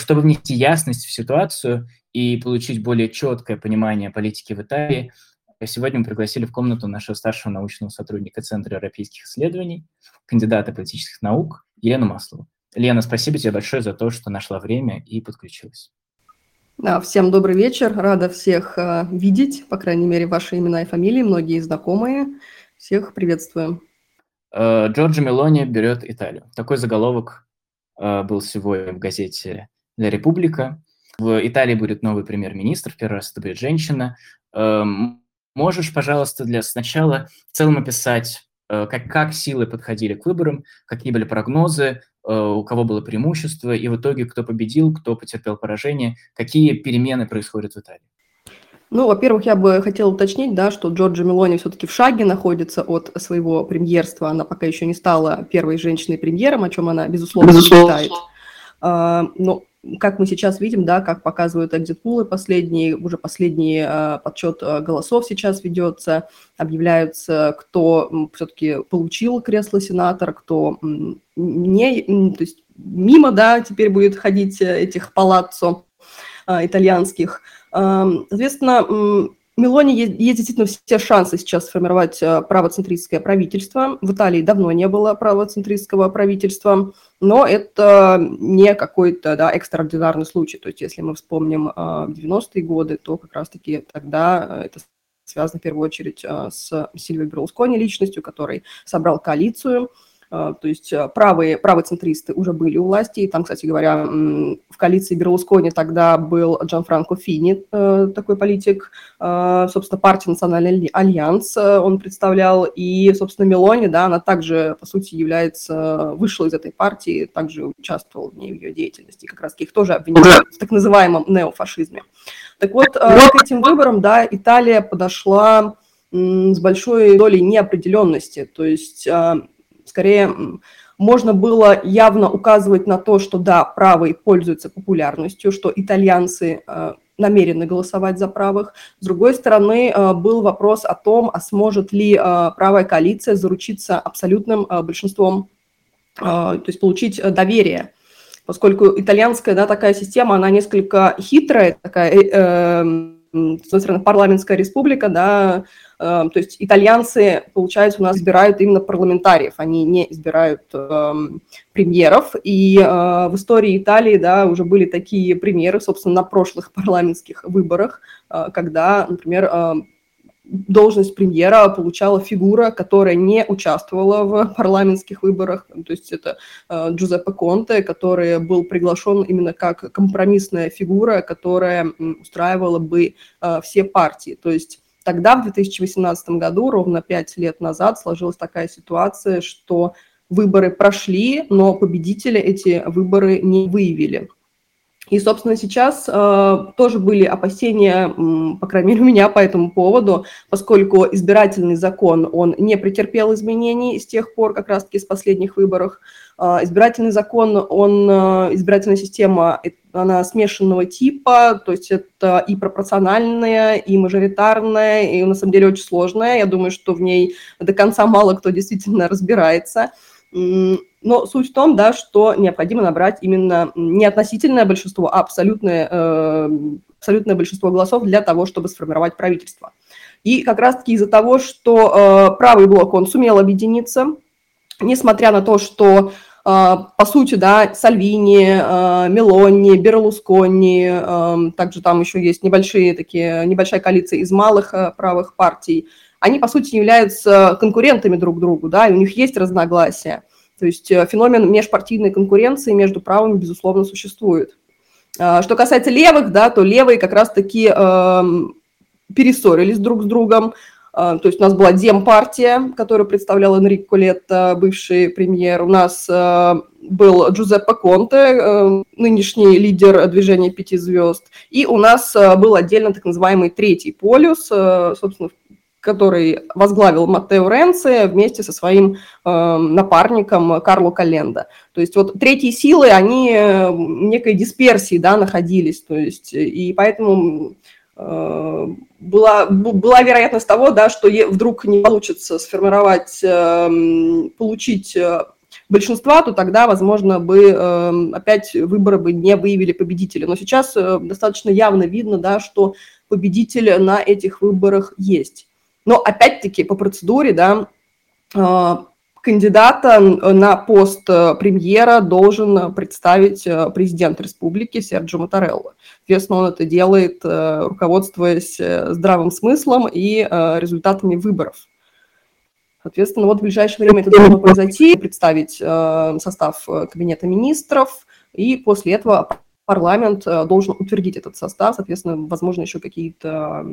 чтобы внести ясность в ситуацию и получить более четкое понимание политики в Италии, сегодня мы пригласили в комнату нашего старшего научного сотрудника Центра европейских исследований, кандидата политических наук Елену Маслову. Лена, спасибо тебе большое за то, что нашла время и подключилась. Да, всем добрый вечер. Рада всех э, видеть, по крайней мере, ваши имена и фамилии, многие знакомые. Всех приветствую. Э, Джорджо Мелони берет Италию. Такой заголовок э, был сегодня в газете «Ля Република». В Италии будет новый премьер-министр, первый раз это будет женщина. Э, можешь, пожалуйста, для сначала в целом описать, э, как, как силы подходили к выборам, какие были прогнозы, Э, у кого было преимущество, и в итоге кто победил, кто потерпел поражение, какие перемены происходят в Италии? Ну, во-первых, я бы хотела уточнить, да, что Джорджа Мелони все-таки в шаге находится от своего премьерства. Она пока еще не стала первой женщиной-премьером, о чем она, безусловно, безусловно. считает. Но как мы сейчас видим, да, как показывают экзит-пулы последние, уже последний э, подсчет э, голосов сейчас ведется, объявляются, кто все-таки получил кресло сенатора, кто не, то есть мимо, да, теперь будет ходить э, этих палаццо э, итальянских. Э, соответственно, Мелони есть, действительно все шансы сейчас сформировать э, правоцентристское правительство. В Италии давно не было правоцентристского правительства, но это не какой-то да, экстраординарный случай. То есть если мы вспомним 90-е э, годы, то как раз-таки тогда э, это связано в первую очередь с Сильвио Берлускони личностью, который собрал коалицию, то есть а, правые, правоцентристы уже были у власти, и там, кстати говоря, в коалиции Берлускони тогда был Джан Франко Фини, э, такой политик, собственно, партия «Национальный альянс» э, он представлял, и, собственно, Мелони, да, она также, по сути, является, вышла из этой партии, также участвовала в ней, в ее деятельности, как раз их тоже обвиняют в так называемом неофашизме. Так вот, к этим выборам, да, Италия подошла с большой долей неопределенности, то есть Скорее, можно было явно указывать на то, что да, правые пользуются популярностью, что итальянцы э, намерены голосовать за правых. С другой стороны, э, был вопрос о том, а сможет ли э, правая коалиция заручиться абсолютным большинством, то есть получить доверие поскольку итальянская да, такая система, она несколько хитрая, такая, э, э, с одной стороны, парламентская республика, да, то есть итальянцы, получается, у нас избирают именно парламентариев, они не избирают э, премьеров. И э, в истории Италии, да, уже были такие примеры, собственно, на прошлых парламентских выборах, э, когда, например, э, должность премьера получала фигура, которая не участвовала в парламентских выборах. То есть это э, Джузеппе Конте, который был приглашен именно как компромиссная фигура, которая устраивала бы э, все партии. То есть Тогда, в 2018 году, ровно пять лет назад, сложилась такая ситуация, что выборы прошли, но победители эти выборы не выявили. И, собственно, сейчас э, тоже были опасения, по крайней мере, у меня по этому поводу, поскольку избирательный закон, он не претерпел изменений с тех пор, как раз-таки с последних выборов. Э, избирательный закон, он, э, избирательная система, она смешанного типа, то есть это и пропорциональная, и мажоритарная, и на самом деле очень сложная. Я думаю, что в ней до конца мало кто действительно разбирается. Но суть в том, да, что необходимо набрать именно не относительное большинство, а абсолютное, э, абсолютное большинство голосов для того, чтобы сформировать правительство. И как раз-таки из-за того, что э, правый блок, он сумел объединиться, несмотря на то, что э, по сути, да, Сальвини, э, Мелони, Берлускони, э, также там еще есть небольшие такие, небольшая коалиция из малых правых партий, они, по сути, являются конкурентами друг другу, да, и у них есть разногласия. То есть э, феномен межпартийной конкуренции между правыми, безусловно, существует. А, что касается левых, да, то левые как раз-таки э, перессорились друг с другом. Э, то есть у нас была Демпартия, которую представлял Энрико Колетто, бывший премьер. У нас э, был Джузеппе Конте, э, нынешний лидер движения пяти звезд. И у нас был отдельно так называемый третий полюс, собственно, который возглавил Маттео Ренци вместе со своим э, напарником Карло Календа. То есть вот третьи силы, они в некой дисперсии да, находились, то есть, и поэтому э, была, была вероятность того, да, что вдруг не получится сформировать, э, получить большинства, то тогда, возможно, бы э, опять выборы бы не выявили победителя. Но сейчас э, достаточно явно видно, да, что победитель на этих выборах есть. Но опять-таки по процедуре, да, э, кандидата на пост э, премьера должен представить э, президент республики Серджо Матарелло. Соответственно, он это делает, э, руководствуясь здравым смыслом и результатами выборов. Соответственно, вот в ближайшее время это должно произойти, представить состав кабинета министров, и после этого парламент должен утвердить этот состав, соответственно, возможно, еще какие-то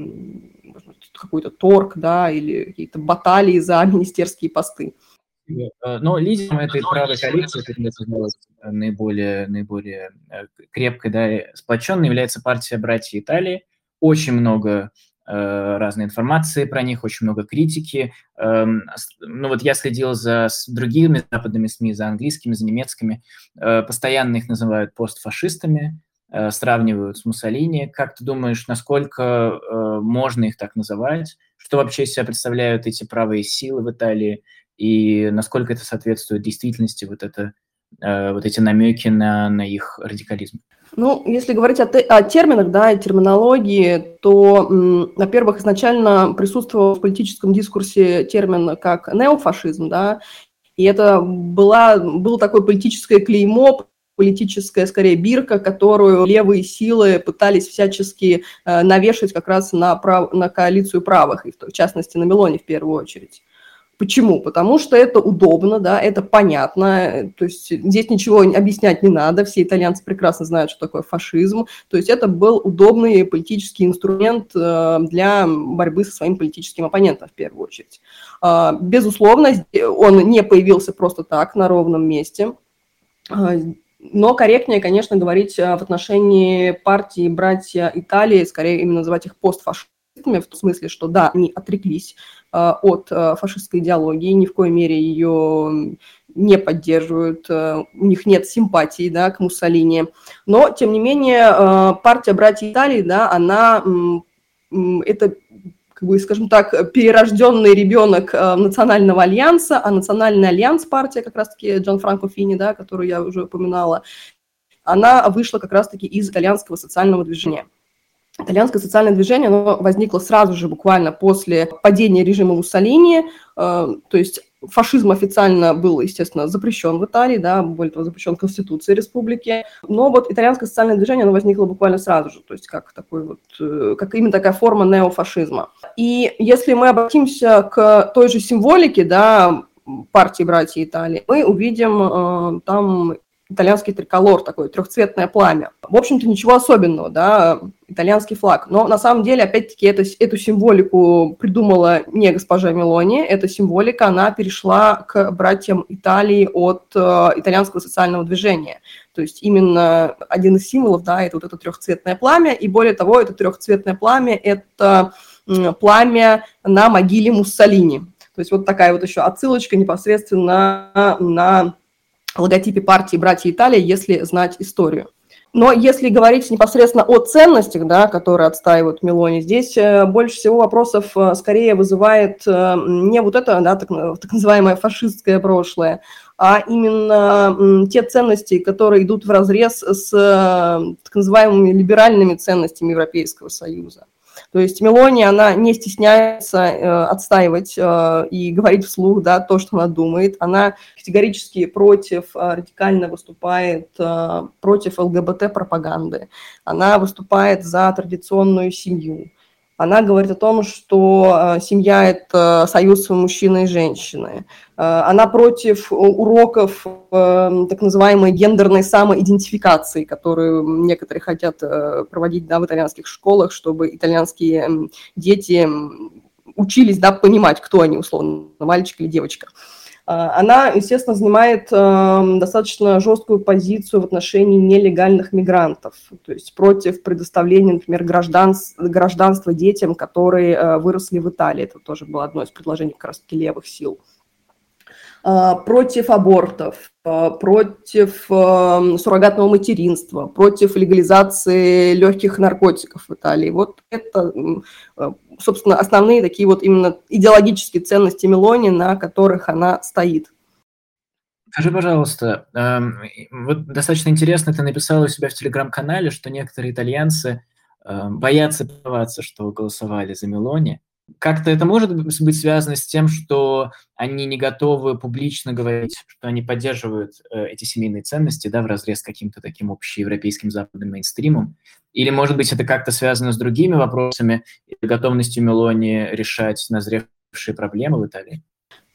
какой-то торг, да, или какие-то баталии за министерские посты. Э, но лидером этой правой коалиции, как казалось, наиболее, наиболее э, крепкой, да, сплоченной является партия «Братья Италии». Очень много э, разной информации про них, очень много критики. Э, ну вот я следил за другими западными СМИ, за английскими, за немецкими. Э, постоянно их называют постфашистами, э, сравнивают с Муссолини. Как ты думаешь, насколько э, можно их так называть? Что вообще из себя представляют эти правые силы в Италии? и насколько это соответствует действительности, вот, это, э, вот эти намеки на, на их радикализм. Ну, если говорить о, те, о терминах, да, и терминологии, то, во-первых, изначально присутствовал в политическом дискурсе термин как неофашизм, да, и это была, было такое политическое клеймо, политическая, скорее, бирка, которую левые силы пытались всячески э, навешать как раз на, прав, на коалицию правых, и в частности на Мелоне в первую очередь. Почему? Потому что это удобно, да, это понятно, то есть здесь ничего объяснять не надо, все итальянцы прекрасно знают, что такое фашизм, то есть это был удобный политический инструмент э, для борьбы со своим политическим оппонентом в первую очередь. А, безусловно, он не появился просто так на ровном месте, а, но корректнее, конечно, говорить в отношении партии «Братья Италии», скорее именно называть их постфашистами, в том смысле, что да, они отреклись Э, от э, фашистской идеологии, ни в коей мере ее не поддерживают, э, у них нет симпатии да, к Муссолини. Но, тем не менее, партия «Братья Италии», да, она, это как бы, скажем так, перерожденный ребенок Национального альянса, а Национальный альянс, партия как раз-таки Джан Франко Фини, да, которую я уже упоминала, она вышла как раз-таки из итальянского социального движения. Итальянское социальное движение оно возникло сразу же, буквально после падения режима Муссолини, э, то есть фашизм официально был, естественно, запрещен в Италии, да, более того, запрещен Конституцией республики, но вот итальянское социальное движение, оно возникло буквально сразу же, то есть как такой вот, э, как именно такая форма неофашизма. И если мы обратимся к той же символике, да, партии братья Италии, мы увидим э, там итальянский триколор, такое трехцветное пламя. В общем-то, ничего особенного, да, итальянский флаг. Но на самом деле, опять-таки, это, эту символику придумала не госпожа Мелони, эта символика, она перешла к братьям Италии от э, итальянского социального движения. То есть именно один из символов, да, это вот это трехцветное пламя, и более того, это трехцветное пламя, это пламя на могиле Муссолини. То есть вот такая вот еще отсылочка непосредственно на, на логотипе партии «Братья Италия», если знать историю. Но если говорить непосредственно о ценностях, да, которые отстаивают Мелони, здесь э, больше всего вопросов э, скорее вызывает э, не вот это, да, так, так называемое фашистское прошлое, а именно те ценности, которые идут в разрез с так называемыми либеральными ценностями Европейского Союза. То есть Мелони, она не стесняется э, отстаивать э, и говорить вслух да, то, что она думает. Она категорически против, э, радикально выступает э, против ЛГБТ-пропаганды. Она выступает за традиционную семью. Она говорит о том, что э, семья – это союз мужчины и женщины. Э, она против уроков э, так называемой гендерной самоидентификации, которую некоторые хотят проводить да, в итальянских школах, чтобы итальянские дети учились да, понимать, кто они, условно, мальчик или девочка. Она, естественно, занимает эм, достаточно жесткую позицию в отношении нелегальных мигрантов, то есть против предоставления, например, гражданства детям, которые э, выросли в Италии. Это тоже было одно из предложений как раз-таки левых сил. А, против абортов, а, против эм, суррогатного материнства, против легализации легких наркотиков в Италии. Вот это, э, собственно, основные такие вот именно идеологические ценности Мелони, на которых она стоит. Скажи, пожалуйста, эм, вот достаточно интересно, ты написал у себя в телеграм-канале, что некоторые итальянцы эм, боятся признаваться, что голосовали за Мелони. Как-то это может быть связано с тем, что они не готовы публично говорить, что они поддерживают э, эти семейные ценности, да, в разрез с каким-то таким общеевропейским западным мейнстримом? Или, может быть, это как-то связано с другими вопросами готовностью Мелони решать назревшие проблемы в Италии?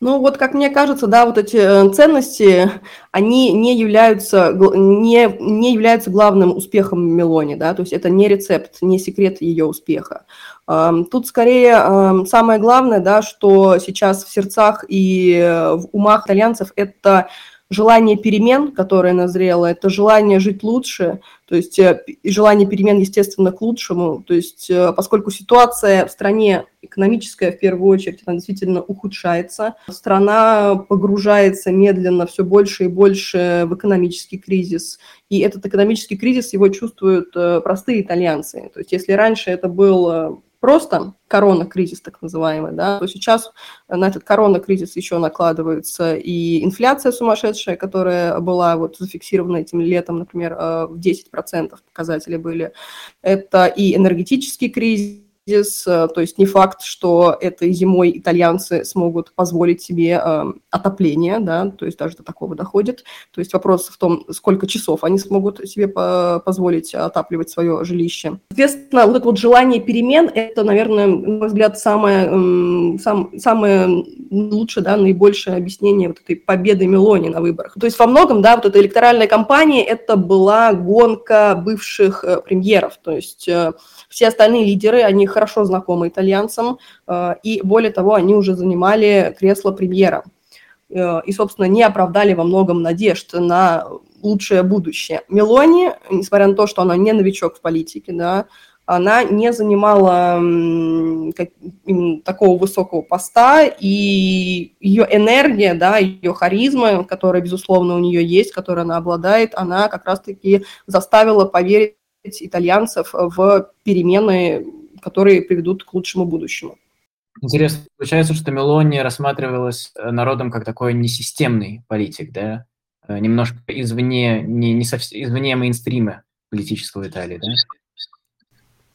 Ну вот, как мне кажется, да, вот эти э, ценности, они не являются, не, не являются главным успехом Мелони, да, то есть это не рецепт, не секрет ее успеха. Тут скорее самое главное, да, что сейчас в сердцах и в умах итальянцев это желание перемен, которое назрело, это желание жить лучше, то есть э, желание перемен, естественно, к лучшему. То есть э, поскольку ситуация в стране экономическая, в первую очередь, она действительно ухудшается, страна погружается медленно все больше и больше в экономический кризис, и этот экономический кризис его чувствуют э, простые итальянцы. То есть если раньше это был просто корона-кризис так называемый, да, то сейчас на этот корона-кризис еще накладывается и инфляция сумасшедшая, которая была вот зафиксирована этим летом, например, э, в 10% показатели были. Это и энергетический кризис, кризис, э, то есть не факт, что этой зимой итальянцы смогут позволить себе э, отопление, да, то есть даже до такого доходит. То есть вопрос в том, сколько часов они смогут себе позволить отапливать свое жилище. Соответственно, вот это вот желание перемен, это, наверное, на мой взгляд, самое, сам, самое лучшее, да, наибольшее объяснение вот этой победы Мелони на выборах. То есть во многом, да, вот эта электоральная кампания, это была гонка бывших э, премьеров, то есть все остальные лидеры, они хорошо знакомы итальянцам, э, и более того, они уже занимали кресло премьера. Э, и, собственно, не оправдали во многом надежд на лучшее будущее. Мелони, несмотря на то, что она не новичок в политике, да, она не занимала как, такого высокого поста, и ее энергия, да, ее харизма, которая, безусловно, у нее есть, которой она обладает, она как раз-таки заставила поверить итальянцев в перемены, которые приведут к лучшему будущему. Интересно, получается, что Мелони рассматривалась э, народом как такой несистемный политик, да? Э, немножко извне, не, не совсем, извне мейнстрима политического Италии, да?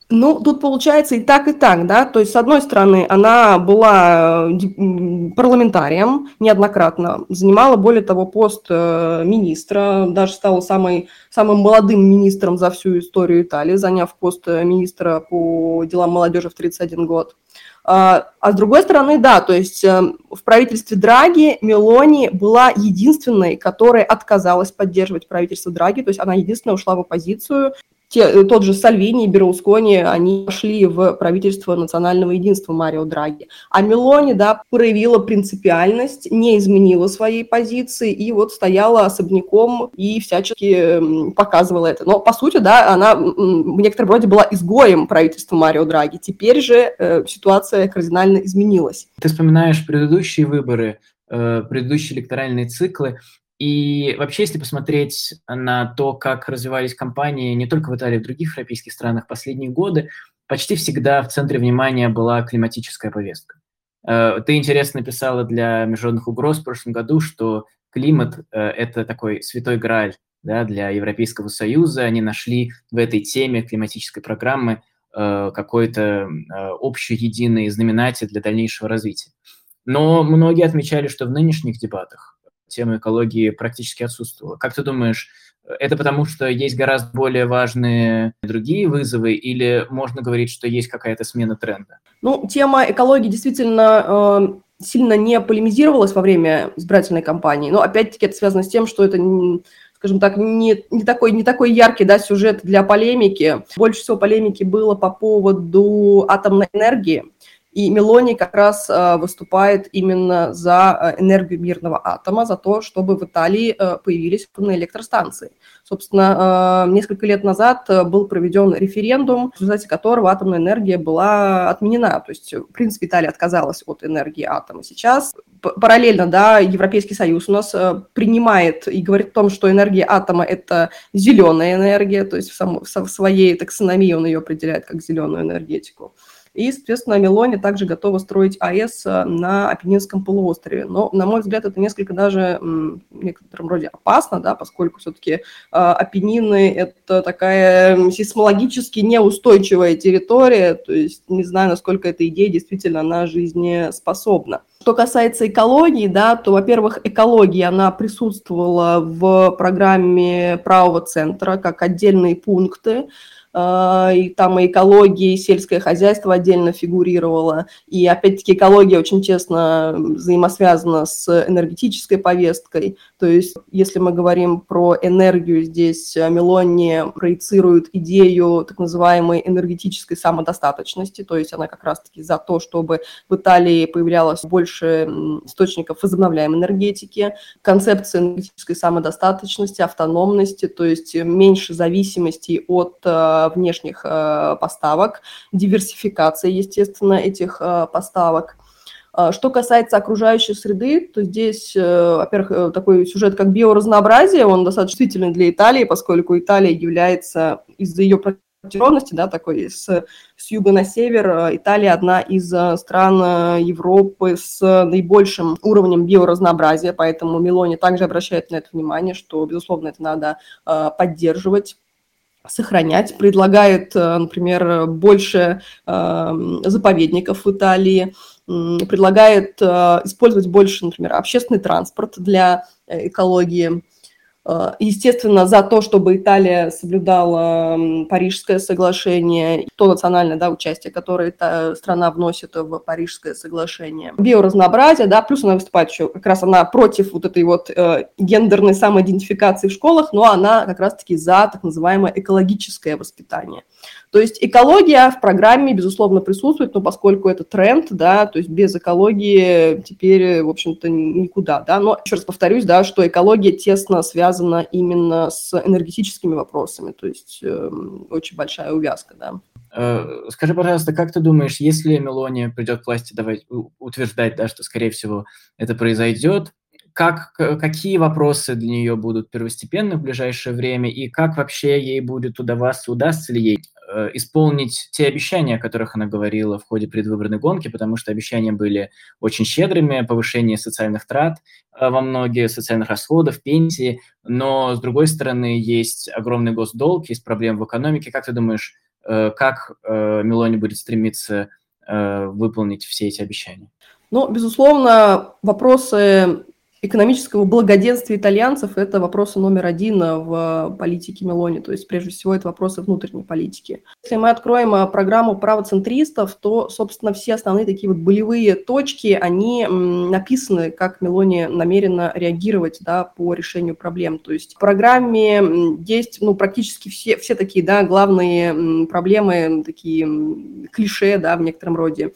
Ну, тут получается и так, и так, да, то есть, с одной стороны, она была э, парламентарием неоднократно, занимала, более того, пост э, министра, даже стала самой, самым молодым министром за всю историю Италии, заняв пост э, министра по делам молодежи в 31 год. А, а с другой стороны, да, то есть в правительстве Драги Мелони была единственной, которая отказалась поддерживать правительство Драги, то есть она единственная ушла в оппозицию, те, э, тот же Сальвини и Берлускони, они пошли в правительство национального единства Марио Драги. А Мелони, да, проявила принципиальность, не изменила своей позиции и вот стояла особняком и всячески показывала это. Но, по сути, да, она в некотором роде была изгоем правительства Марио Драги. Теперь же э, ситуация кардинально изменилась. Ты вспоминаешь предыдущие выборы, э, предыдущие электоральные циклы. И вообще, если посмотреть на то, как развивались компании не только в Италии, в других европейских странах последние годы, почти всегда в центре внимания была климатическая повестка. Э, ты интересно писала для международных угроз в прошлом году, что климат э, – это такой святой грааль да, для Европейского Союза. Они нашли в этой теме климатической программы э, какой-то общий единый знаменатель для дальнейшего развития. Но многие отмечали, что в нынешних дебатах тема экологии практически отсутствовала. Как ты думаешь, это потому, что есть гораздо более важные другие вызовы, или можно говорить, что есть какая-то смена тренда? Ну, тема экологии действительно э, сильно не полемизировалась во время избирательной кампании, но опять-таки это связано с тем, что это скажем так, не, не, такой, не такой яркий да, сюжет для полемики. Больше всего полемики было по поводу атомной энергии. И Мелони как раз э, выступает именно за э, энергию мирного атома, за то, чтобы в Италии э, появились атомные электростанции. Собственно, несколько лет назад был проведен референдум, в результате которого атомная энергия была отменена. То есть, в принципе, Италия отказалась от энергии атома. Сейчас параллельно, да, Европейский Союз у нас принимает и говорит о том, что энергия атома – это зеленая энергия, то есть в, сам, в своей таксономии он ее определяет как зеленую энергетику. И, соответственно, Мелони также готова строить АЭС на Апеннинском полуострове. Но, на мой взгляд, это несколько даже в некотором роде опасно, да, поскольку все-таки Апеннины – это такая сейсмологически неустойчивая территория, то есть не знаю, насколько эта идея действительно на жизнеспособна. Что касается экологии, да, то, во-первых, экология, она присутствовала в программе правого центра как отдельные пункты, и там и экология, и сельское хозяйство отдельно фигурировало. И опять-таки экология очень тесно взаимосвязана с энергетической повесткой. То есть если мы говорим про энергию, здесь Мелони проецирует идею так называемой энергетической самодостаточности, то есть она как раз-таки за то, чтобы в Италии появлялось больше источников возобновляемой энергетики, концепция энергетической самодостаточности, автономности, то есть меньше зависимости от а, внешних э, поставок, диверсификация, естественно, этих э, поставок. А, что касается окружающей среды, то здесь, э, во-первых, такой сюжет, как биоразнообразие, он достаточно чувствительный для Италии, поскольку Италия является из-за ее протяженности, да, такой с, с юга на север, Италия одна из стран Европы с наибольшим уровнем биоразнообразия, поэтому Мелони также обращает на это внимание, что, безусловно, это надо поддерживать сохранять, предлагает, э, например, больше э, заповедников в Италии, предлагает э, использовать больше, например, общественный транспорт для экологии, естественно, за то, чтобы Италия соблюдала Парижское соглашение, то национальное да, участие, которое эта страна вносит в Парижское соглашение. Биоразнообразие, да, плюс она выступает еще, как раз она против вот этой вот э, гендерной самоидентификации в школах, но она как раз-таки за так называемое экологическое воспитание. То есть экология в программе, безусловно, присутствует, но поскольку это тренд, да, то есть без экологии теперь, в общем-то, никуда, да. Но еще раз повторюсь, да, что экология тесно связана именно с энергетическими вопросами, то есть э, очень большая увязка, да. Э, скажи, пожалуйста, как ты думаешь, если Мелония придет к власти, давай утверждать, да, что, скорее всего, это произойдет, как, какие вопросы для нее будут первостепенны в ближайшее время, и как вообще ей будет удаваться, удастся ли ей э, исполнить те обещания, о которых она говорила в ходе предвыборной гонки, потому что обещания были очень щедрыми, повышение социальных трат э, во многие, социальных расходов, пенсии, но, с другой стороны, есть огромный госдолг, есть проблемы в экономике. Как ты думаешь, э, как Мелони будет стремиться выполнить все эти обещания? Ну, безусловно, вопросы экономического благоденствия итальянцев – это вопросы номер один в политике Мелони, то есть прежде всего это вопросы внутренней политики. Если мы откроем а, программу правоцентристов, то, собственно, все основные такие вот болевые точки, они написаны, как Мелони намерена реагировать да, по решению проблем. То есть в программе есть ну, практически все, все такие да, главные проблемы, такие клише да, в некотором роде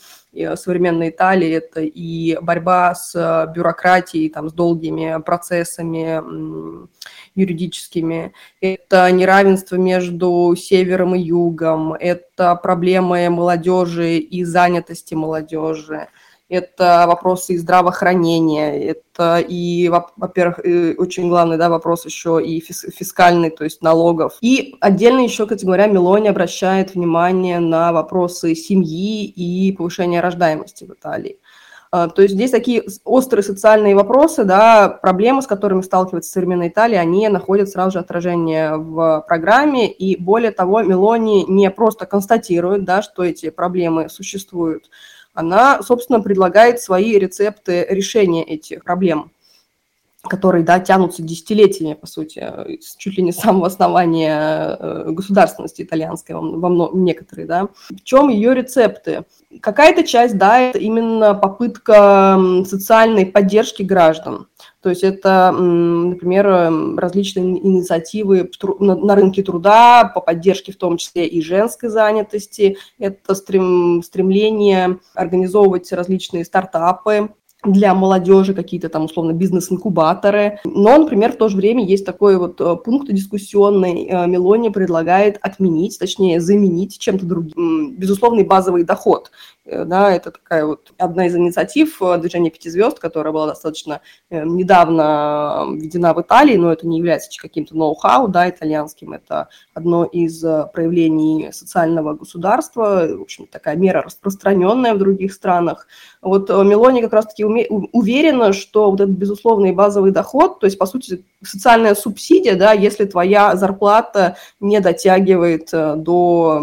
современной Италии, это и борьба с э, бюрократией, там, с долгими процессами юридическими, это неравенство между севером и югом, это проблемы молодежи и занятости молодежи, это вопросы и здравоохранения, это и, во-первых, очень главный да, вопрос еще и фискальный, то есть налогов. И отдельно еще, кстати говоря, Мелони обращает внимание на вопросы семьи и повышения рождаемости в Италии. А, то есть здесь такие острые социальные вопросы, да, проблемы, с которыми сталкивается современная Италия, они находят сразу же отражение в программе, и более того, Мелони не просто констатирует, да, что эти проблемы существуют, она, собственно, предлагает свои рецепты решения этих проблем которые, да, тянутся десятилетиями, по сути, чуть ли не с самого основания э, государственности итальянской, во многом, некоторые, да. В чем ее рецепты? Какая-то часть, да, это именно попытка социальной поддержки граждан. То есть это, например, различные инициативы на рынке труда по поддержке в том числе и женской занятости. Это стрем, стремление организовывать различные стартапы, для молодежи какие-то там условно бизнес-инкубаторы. Но, например, в то же время есть такой вот э, пункт дискуссионный. Э, Мелони предлагает отменить, точнее заменить чем-то другим безусловный базовый доход. Э, да, это такая вот одна из инициатив э, движения пяти звезд, которая была достаточно э, недавно введена в Италии, но это не является каким-то ноу-хау, да, итальянским, это одно из проявлений социального государства, в общем, такая мера распространенная в других странах. Вот Мелони как раз-таки уверена, что вот этот безусловный базовый доход, то есть, по сути, социальная субсидия, да, если твоя зарплата не дотягивает до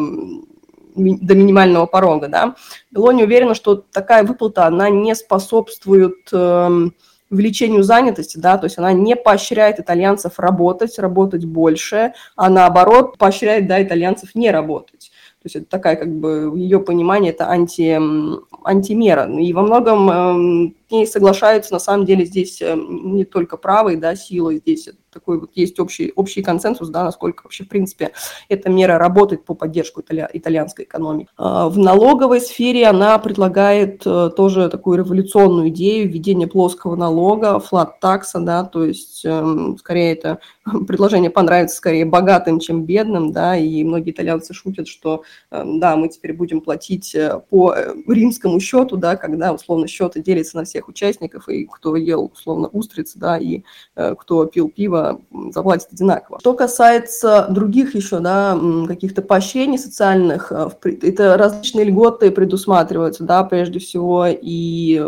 до минимального порога, да. Белони уверена, что такая выплата, она не способствует э, увеличению занятости, да, то есть она не поощряет итальянцев работать, работать больше, а наоборот поощряет, да, итальянцев не работать. То есть это такая, как бы, ее понимание, это анти, антимера. И во многом ней соглашаются, на самом деле, здесь э, не только правые, да, силы, здесь такой вот есть общий, общий консенсус, да, насколько вообще, в принципе, эта мера работает по поддержку итали, итальянской экономики. А, в налоговой сфере она предлагает э, тоже такую революционную идею введения плоского налога, флат-такса, да, то есть эм, скорее это предложение понравится скорее богатым, чем бедным, да, и многие итальянцы шутят, что, эм, да, мы теперь будем платить э, по римскому счету, да, когда, условно, счеты делятся на всех участников, и кто ел, условно, устрицы, да, и кто пил пиво, заплатит одинаково. Что касается других еще, да, каких-то поощрений социальных, э, это различные льготы предусматриваются, да, прежде всего и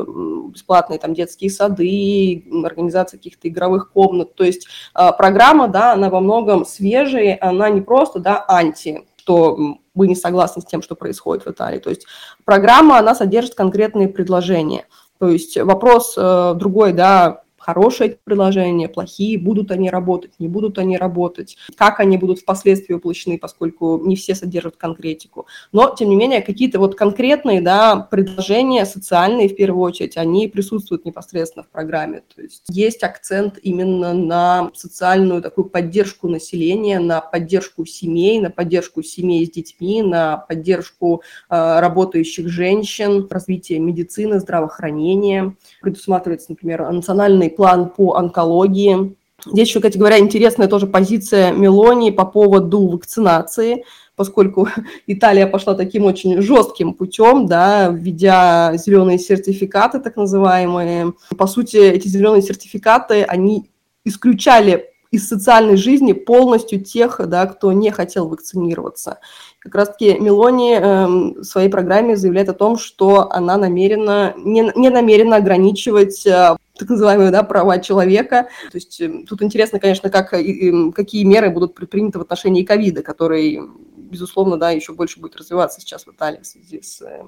бесплатные там детские сады, организация каких-то игровых комнат, то есть а, программа, да, она во многом свежая, она не просто, да, анти, что вы не согласны с тем, что происходит в Италии. То есть программа, она содержит конкретные предложения. То есть вопрос э, другой, да, хорошие приложения, плохие, будут они работать, не будут они работать, как они будут впоследствии воплощены, поскольку не все содержат конкретику. Но, тем не менее, какие-то вот конкретные да, предложения, социальные в первую очередь, они присутствуют непосредственно в программе. То есть есть акцент именно на социальную такую поддержку населения, на поддержку семей, на поддержку семей с детьми, на поддержку э, работающих женщин, развитие медицины, здравоохранения. Предусматривается, например, национальный план по онкологии. Здесь еще, кстати говоря, интересная тоже позиция Мелони по поводу вакцинации, поскольку Италия пошла таким очень жестким путем, да, введя зеленые сертификаты, так называемые. По сути, эти зеленые сертификаты, они исключали из социальной жизни полностью тех, да, кто не хотел вакцинироваться. Как раз-таки Мелони э, в своей программе заявляет о том, что она намерена, не, не намерена ограничивать э, так называемые да, права человека. То есть э, тут интересно, конечно, как, какие меры будут предприняты в отношении ковида, который, безусловно, да, еще больше будет развиваться сейчас в Италии в связи с э,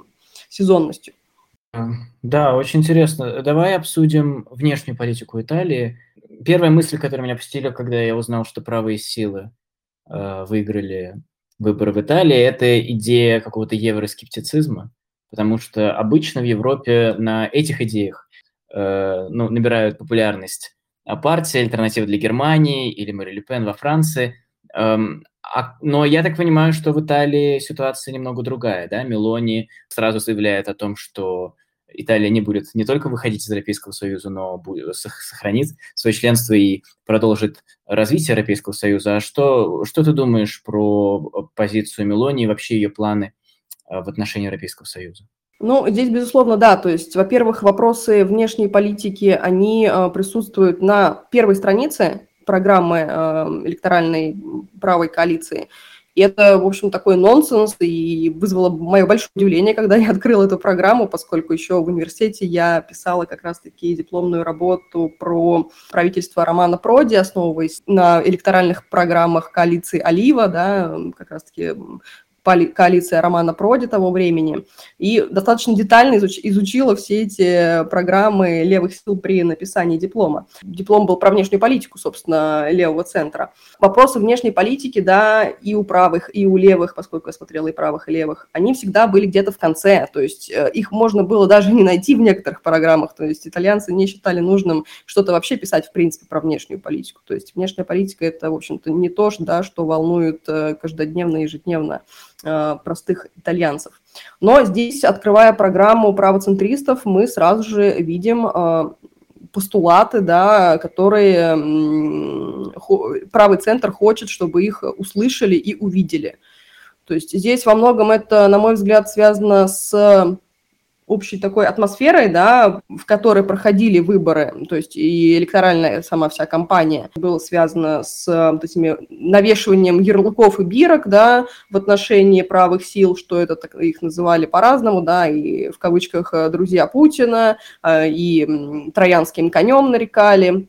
сезонностью. Да, очень интересно. Давай обсудим внешнюю политику Италии первая мысль, которая меня посетила, когда я узнал, что правые силы э, выиграли выборы в Италии, это идея какого-то евроскептицизма, потому что обычно в Европе на этих идеях э, ну, набирают популярность а партия «Альтернатива для Германии» или Мари Ле Пен во Франции. Эм, а, но я так понимаю, что в Италии ситуация немного другая. Да? Мелони сразу заявляет о том, что Италия не будет не только выходить из Европейского Союза, но сохранит свое членство и продолжит развитие Европейского Союза. А что, что ты думаешь про позицию Мелони и вообще ее планы а, в отношении Европейского Союза? Ну, здесь, безусловно, да. То есть, во-первых, вопросы внешней политики, они э, присутствуют на первой странице программы э, электоральной правой коалиции. И это, в общем, такой нонсенс, и вызвало мое большое удивление, когда я открыла эту программу, поскольку еще в университете я писала как раз-таки дипломную работу про правительство Романа Проди, основываясь на электоральных программах коалиции Олива, да, как раз-таки коалиция Романа Проди того времени, и достаточно детально изуч, изучила все эти программы левых сил при написании диплома. Диплом был про внешнюю политику, собственно, левого центра. Вопросы внешней политики, да, и у правых, и у левых, поскольку я смотрела и правых, и левых, они всегда были где-то в конце, то есть э, их можно было даже не найти в некоторых программах, то есть итальянцы не считали нужным что-то вообще писать, в принципе, про внешнюю политику. То есть внешняя политика – это, в общем-то, не то, да, что волнует э, каждодневно, ежедневно простых итальянцев. Но здесь, открывая программу правоцентристов, мы сразу же видим э, постулаты, да, которые правый центр хочет, чтобы их услышали и увидели. То есть здесь во многом это, на мой взгляд, связано с общей такой атмосферой, да, в которой проходили выборы, то есть и электоральная сама вся кампания была связана с вот этими навешиванием ярлыков и бирок, да, в отношении правых сил, что это так, их называли по-разному, да, и в кавычках «друзья Путина», и «троянским конем» нарекали,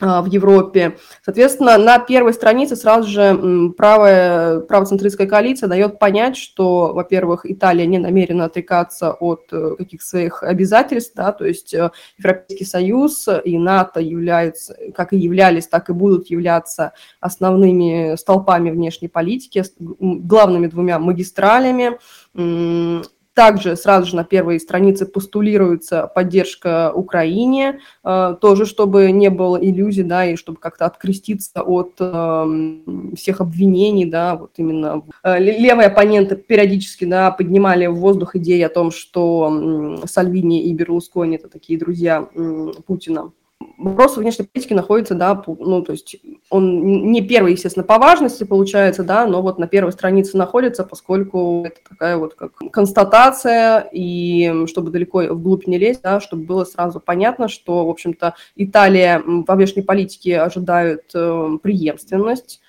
в Европе. Соответственно, на первой странице сразу же правая, правоцентристская коалиция дает понять, что, во-первых, Италия не намерена отрекаться от э, каких своих обязательств, да, то есть э, Европейский Союз и НАТО являются, как и являлись, так и будут являться основными столпами внешней политики, главными двумя магистралями также сразу же на первой странице постулируется поддержка Украине, э, тоже чтобы не было иллюзий, да, и чтобы как-то откреститься от эм, всех обвинений, да, вот именно э, левые оппоненты периодически, да, поднимали в воздух идеи о том, что Сальвини и Берлускони – это такие друзья Путина. Вопрос внешней политики находится, да, ну, то есть он не первый, естественно, по важности получается, да, но вот на первой странице находится, поскольку это такая вот как констатация, и чтобы далеко вглубь не лезть, да, чтобы было сразу понятно, что, в общем-то, Италия во внешней политике ожидает э, преемственность,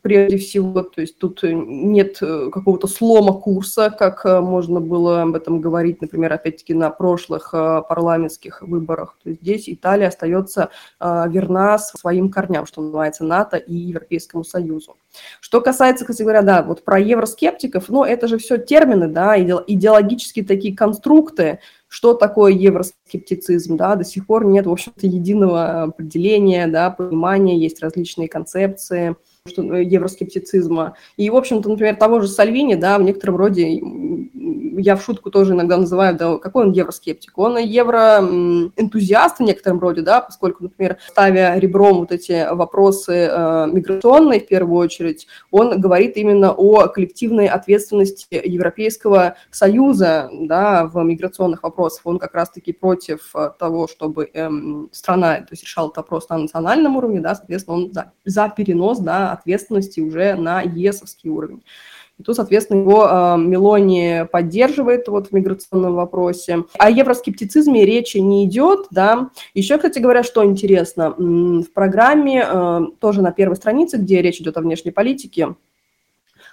прежде всего, то есть тут э, нет э, какого-то слома курса, как э, можно было об этом говорить, например, опять-таки на прошлых парламентских выборах. То есть здесь Италия остается верна своим корням, что называется, НАТО и Европейскому Союзу. Что касается, кстати говоря, да, вот про евроскептиков, ну, это же все термины, да, идеологические такие конструкты, что такое евроскептицизм, да, до сих пор нет, в общем-то, единого определения, да, понимания, есть различные концепции – что э, евроскептицизма. И, в общем-то, например, того же Сальвини, да, в некотором роде, я в шутку тоже иногда называю, да, какой он евроскептик? Он евроэнтузиаст в некотором роде, да, поскольку, например, ставя ребром вот эти вопросы э, миграционные в первую очередь, он говорит именно о коллективной ответственности Европейского Союза, да, в миграционных вопросах. Он как раз-таки против э, того, чтобы эм, страна, то есть решала этот вопрос на национальном уровне, да, соответственно, он за, за перенос, да, ответственности уже на ЕСовский уровень. И тут, соответственно, его э, Мелони поддерживает вот в миграционном вопросе. О евроскептицизме речи не идет, да. Еще, кстати говоря, что интересно, в программе, э, тоже на первой странице, где речь идет о внешней политике,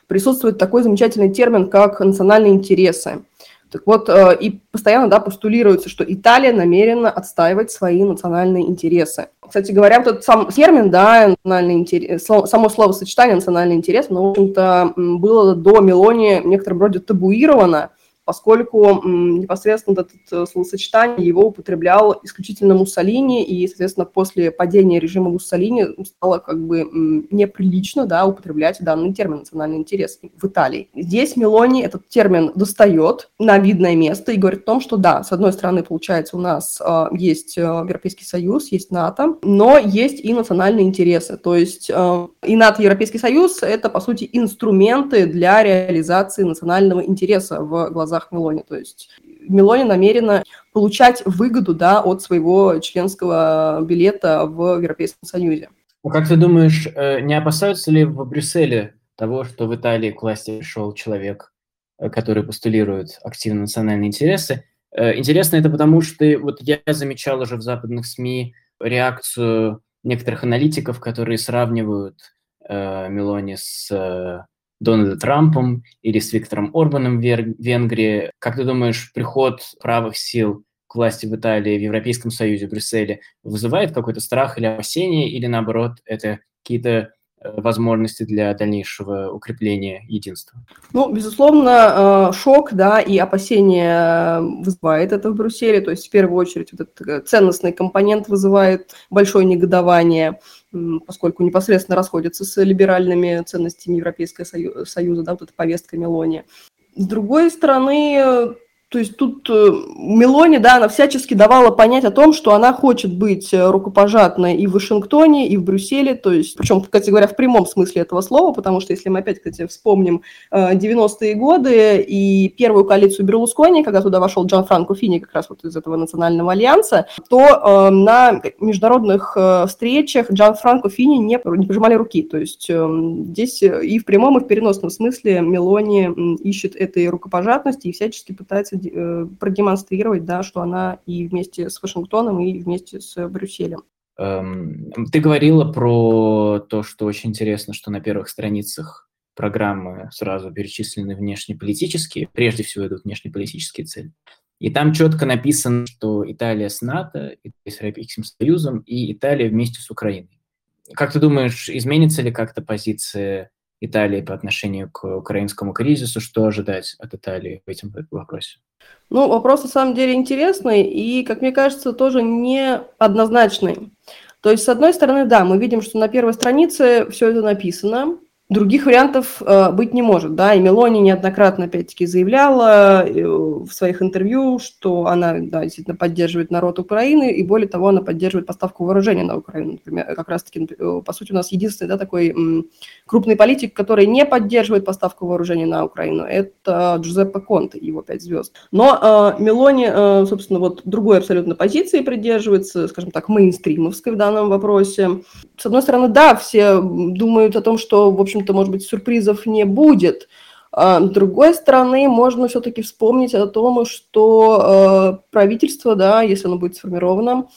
присутствует такой замечательный термин, как национальные интересы. Так вот, э, и постоянно да, постулируется, что Италия намерена отстаивать свои национальные интересы. Кстати говоря, вот этот сам термин, да, национальный интерес, само словосочетание национальный интерес, ну, в общем-то, было до Мелони в некотором роде табуировано, поскольку непосредственно это э, словосочетание его употреблял исключительно Муссолини, и, соответственно, после падения режима Муссолини стало как бы неприлично да, употреблять данный термин «национальный интерес» в Италии. Здесь Мелони этот термин достает на видное место и говорит о том, что да, с одной стороны, получается, у нас э, есть э, Европейский Союз, есть НАТО, но есть и национальные интересы, то есть и НАТО, и Европейский Союз – это, по сути, инструменты для реализации национального интереса в глазах глазах Мелони. То есть Мелони намерена получать выгоду да, от своего членского билета в Европейском Союзе. Ну, как ты думаешь, э, не опасаются ли в Брюсселе того, что в Италии к власти пришел человек, э, который постулирует активно национальные интересы? Э, интересно это потому, что вот я замечал уже в западных СМИ реакцию некоторых аналитиков, которые сравнивают Мелони с Дональдом Трампом или с Виктором Орбаном в Венгрии. Как ты думаешь, приход правых сил к власти в Италии, в Европейском Союзе, в Брюсселе вызывает какой-то страх или опасение, или наоборот, это какие-то Э, возможности для дальнейшего укрепления единства? Ну, безусловно, э, шок, да, и опасения вызывает это в Брюсселе, то есть в первую очередь вот этот э, ценностный компонент вызывает большое негодование, поскольку непосредственно расходится с либеральными ценностями Европейского Союза, да, вот эта повестка Мелония. С другой стороны, то есть тут э, Мелони, да, она всячески давала понять о том, что она хочет быть э, рукопожатной и в Вашингтоне, и в Брюсселе, то есть, причем, кстати говоря, в прямом смысле этого слова, потому что если мы опять, кстати, вспомним 90-е э, годы и первую коалицию Берлускони, когда туда вошел Джан Франко Фини как раз вот из этого национального альянса, то на международных встречах Джан Франко Фини не, не пожимали руки, то есть здесь и в прямом, и в переносном смысле Мелони ищет этой рукопожатности и всячески пытается продемонстрировать, да, что она и вместе с Вашингтоном, и вместе с Брюсселем. Эм, ты говорила про то, что очень интересно, что на первых страницах программы сразу перечислены внешнеполитические, прежде всего идут внешнеполитические цели. И там четко написано, что Италия с НАТО, Италия с Европейским Союзом и Италия вместе с Украиной. Как ты думаешь, изменится ли как-то позиция Италии по отношению к украинскому кризису? Что ожидать от Италии в этом вопросе? Ну, вопрос на самом деле интересный и, как мне кажется, тоже неоднозначный. То есть, с одной стороны, да, мы видим, что на первой странице все это написано, Других вариантов э, быть не может, да, и Мелони неоднократно, опять-таки, заявляла э, в своих интервью, что она, да, действительно поддерживает народ Украины, и более того, она поддерживает поставку вооружения на Украину, например, как раз-таки, э, по сути, у нас единственный, да, такой м, крупный политик, который не поддерживает поставку вооружения на Украину, это Джузеппе Конте, его пять звезд. Но э, Мелони, э, собственно, вот другой абсолютно позиции придерживается, скажем так, мейнстримовской в данном вопросе. С одной стороны, да, все думают о том, что, в общем, общем-то, может быть, сюрпризов не будет. А, с другой стороны, можно все-таки вспомнить о том, что э, правительство, да, если оно будет сформировано,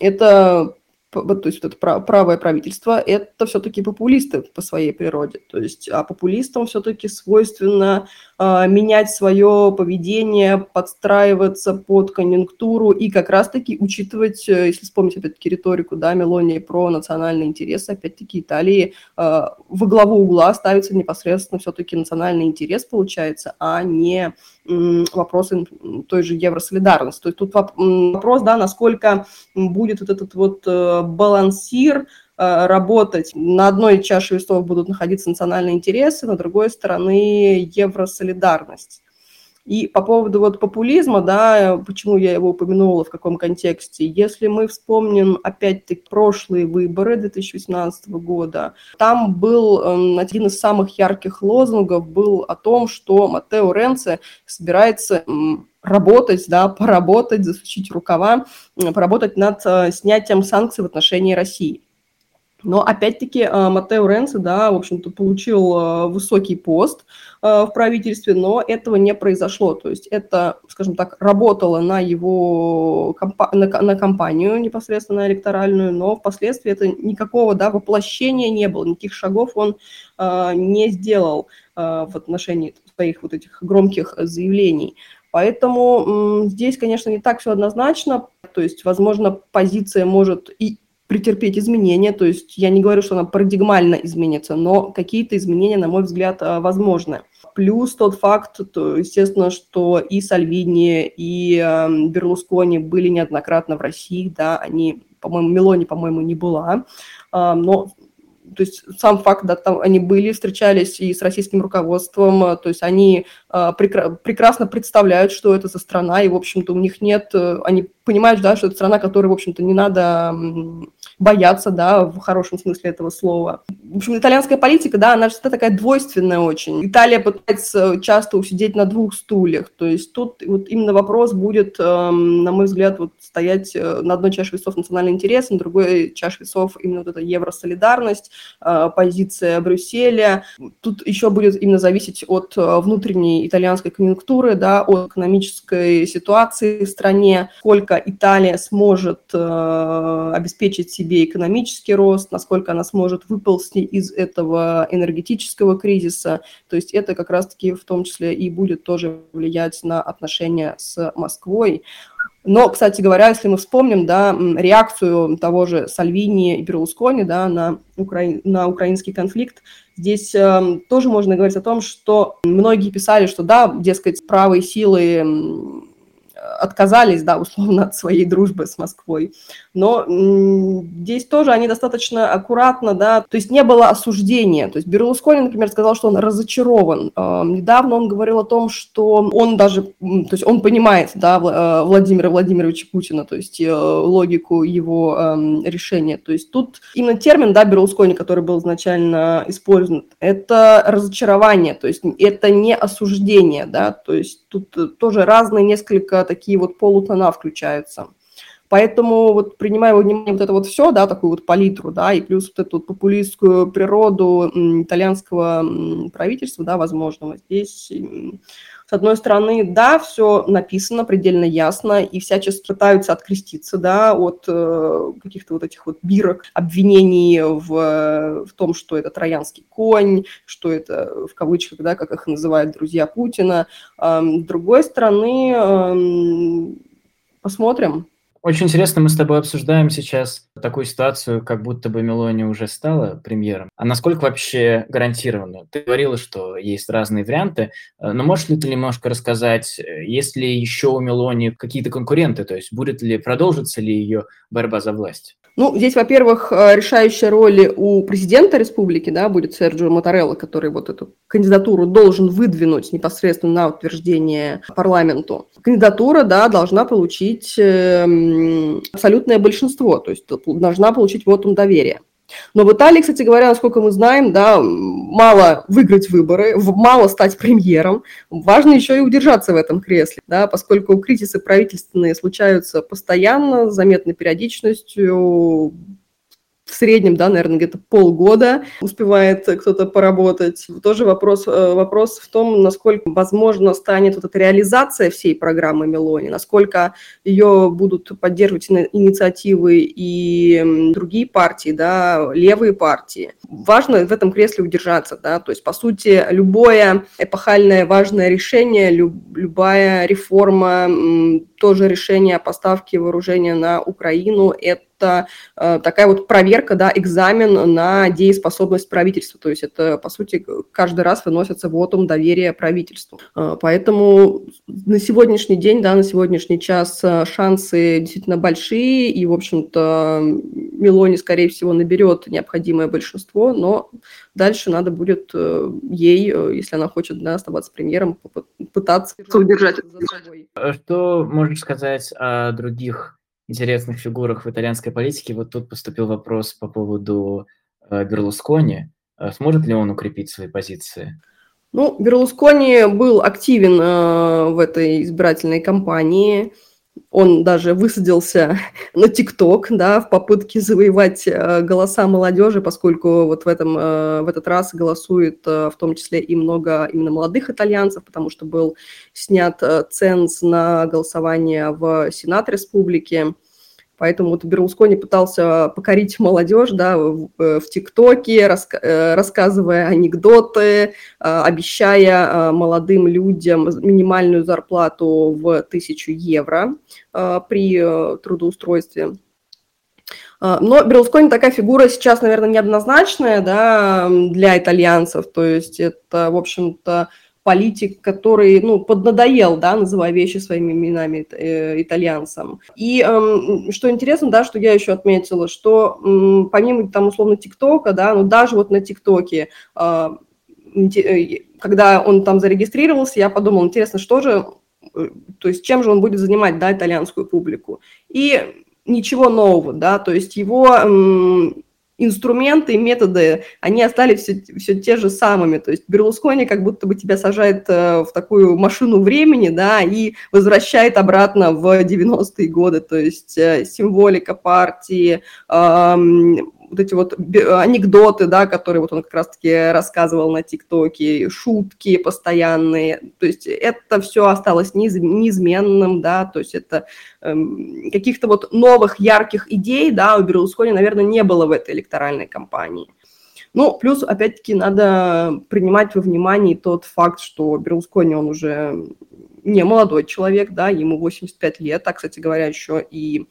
это то есть вот это правое правительство, это все-таки популисты по своей природе. То есть, а популистам все-таки свойственно менять свое поведение, подстраиваться под конъюнктуру и как раз-таки учитывать, э, если вспомнить опять-таки риторику, да, Мелонии про национальные интересы, опять-таки Италии э, во главу угла ставится непосредственно все-таки национальный интерес, получается, а не вопросы той же евросолидарности. То есть тут вопрос, да, насколько будет вот этот вот э, балансир работать. На одной чаше весов будут находиться национальные интересы, на другой стороны евросолидарность. И по поводу вот популизма, да, почему я его упомянула, в каком контексте, если мы вспомним опять-таки прошлые выборы 2018 года, там был э, один из самых ярких лозунгов был о том, что Матео Ренце собирается работать, да, поработать, засучить рукава, поработать над э, снятием санкций в отношении России. Но опять-таки э, Матео Ренци, да, в общем-то, получил э, высокий пост э, в правительстве, но этого не произошло. То есть это, скажем так, работало на его на, на кампанию непосредственно электоральную, но впоследствии это никакого да, воплощения не было, никаких шагов он не сделал в отношении своих вот этих громких заявлений. Поэтому здесь, конечно, не так все однозначно. То есть, возможно, позиция может и претерпеть изменения, то есть я не говорю, что она парадигмально изменится, но какие-то изменения, на мой взгляд, а, возможны. Плюс тот факт, то, естественно, что и Сальвини, и э, Берлускони были неоднократно в России, да, они, по-моему, Мелони, по-моему, не была, э, но то есть сам факт, да, там они были, встречались и с российским руководством, то есть они э, прекра- прекрасно представляют, что это за страна, и, в общем-то, у них нет, они понимают, да, что это страна, которой, в общем-то, не надо бояться, да, в хорошем смысле этого слова. В общем, итальянская политика, да, она всегда такая двойственная очень. Италия пытается часто усидеть на двух стульях, то есть тут вот именно вопрос будет, на мой взгляд, вот стоять э, на одной чаше весов национальный интерес, на другой чаше весов именно вот эта евросолидарность, э, позиция Брюсселя. Тут еще будет именно зависеть от э, внутренней итальянской конъюнктуры, да, от экономической ситуации в стране, сколько Италия сможет обеспечить себе себе экономический рост, насколько она сможет выползти из этого энергетического кризиса. То есть это как раз-таки в том числе и будет тоже влиять на отношения с Москвой. Но, кстати говоря, если мы вспомним да, реакцию того же Сальвини и Берлускони да, на, укра... на украинский конфликт, здесь э, тоже можно говорить о том, что многие писали, что да, дескать, правые силы отказались, да, условно, от своей дружбы с Москвой. Но здесь тоже они достаточно аккуратно, да, то есть не было осуждения. То есть Берлускони, например, сказал, что он разочарован. А, недавно он говорил о том, что он даже, то есть он понимает, да, э, Владимира Владимировича Путина, то есть э, логику его эм, решения. То есть тут именно термин, да, Берлускони, который был изначально использован, это разочарование, то есть это не осуждение, да, то есть тут э, тоже разные несколько такие вот полутона включаются. Поэтому вот принимая во внимание вот это вот все, да, такую вот палитру, да, и плюс вот эту вот популистскую природу итальянского правительства, да, возможного, здесь С одной стороны, да, все написано предельно ясно, и всячески пытаются откреститься, да, от э, каких-то вот этих вот бирок, обвинений в, в том, что это троянский конь, что это в кавычках, да, как их называют друзья Путина. Э, с другой стороны, э, посмотрим, очень интересно, мы с тобой обсуждаем сейчас такую ситуацию, как будто бы Мелони уже стала премьером. А насколько вообще гарантированно? Ты говорила, что есть разные варианты, э, но можешь ли ты немножко рассказать, э, есть ли еще у Мелони какие-то конкуренты, то есть будет ли, продолжится ли ее борьба за власть? Ну, здесь, во-первых, э, решающая роль у президента республики, да, будет Серджио Моторелло, который вот эту кандидатуру должен выдвинуть непосредственно на утверждение парламенту. Кандидатура, да, должна получить эм, абсолютное большинство, то есть должна получить вотум доверия. Но в Италии, кстати говоря, насколько мы знаем, да, мало выиграть выборы, мало стать премьером, важно еще и удержаться в этом кресле, да, поскольку кризисы правительственные случаются постоянно, с заметной периодичностью, в среднем, да, наверное, где-то полгода успевает кто-то поработать. Тоже вопрос, э, вопрос в том, насколько возможно станет вот эта реализация всей программы Мелони, насколько ее будут поддерживать инициативы и другие партии, да, левые партии. Важно в этом кресле удержаться, да, то есть, по сути, любое эпохальное важное решение, любая реформа, тоже решение о поставке вооружения на Украину – это это э, такая вот проверка, да, экзамен на дееспособность правительства. То есть это, по сути, каждый раз выносится вотум доверия правительству. Э, поэтому на сегодняшний день, да, на сегодняшний час э, шансы действительно большие, и, в общем-то, Мелони, скорее всего, наберет необходимое большинство, но дальше надо будет ей, если она хочет да, оставаться премьером, пытаться удержать это за собой. Что можешь сказать о других интересных фигурах в итальянской политике. Вот тут поступил вопрос по поводу э, Берлускони. Э, сможет ли он укрепить свои позиции? Ну, Берлускони был активен э, в этой избирательной кампании. Он даже высадился на ТикТок, да, в попытке завоевать э, голоса молодежи, поскольку вот в, этом, э, в этот раз голосует э, в том числе и много именно молодых итальянцев, потому что был снят ценз на голосование в Сенат Республики. Поэтому вот Берлускони пытался покорить молодежь да, в, в ТикТоке, раска рассказывая анекдоты, обещая молодым людям минимальную зарплату в тысячу евро при трудоустройстве. Но Берлускони такая фигура сейчас, наверное, неоднозначная да, для итальянцев. То есть это, в общем-то, политик, который, ну, поднадоел, да, называя вещи своими именами э, итальянцам. И э, что интересно, да, что я еще отметила, что э, помимо там условно ТикТока, да, ну даже вот на ТикТоке, а, э, когда он там зарегистрировался, я подумала, интересно, что же, э, то есть чем же он будет занимать, да, итальянскую публику. И ничего нового, да, то есть его инструменты методы, они остались все, все те же самыми. То есть Берлускони как будто бы тебя сажает э, в такую машину времени, да, и возвращает обратно в 90-е годы. То есть э, символика партии, вот эти вот анекдоты, да, которые вот он как раз-таки рассказывал на ТикТоке, шутки постоянные, то есть это все осталось неиз, неизменным, да, то есть это эм, каких-то вот новых ярких идей, да, у Берлускони, наверное, не было в этой электоральной кампании. Ну, плюс, опять-таки, надо принимать во внимание тот факт, что Берлускони, он уже не молодой человек, да, ему 85 лет, а, кстати говоря, еще и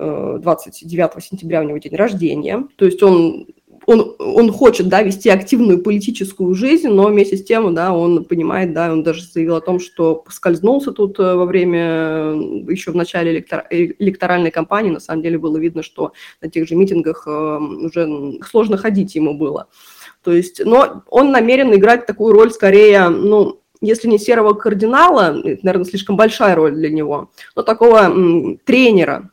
29 э, сентября у него день рождения. То есть он, он, он хочет да, вести активную политическую жизнь, но вместе с тем да, он понимает, да, он даже заявил о том, что скользнулся тут э, во время, э, еще в начале электор, электоральной кампании, на самом деле было видно, что на тех же митингах уже сложно ходить ему было. То есть, но он намерен играть такую роль скорее, ну, если не серого кардинала, это, наверное, слишком большая роль для него, но такого тренера,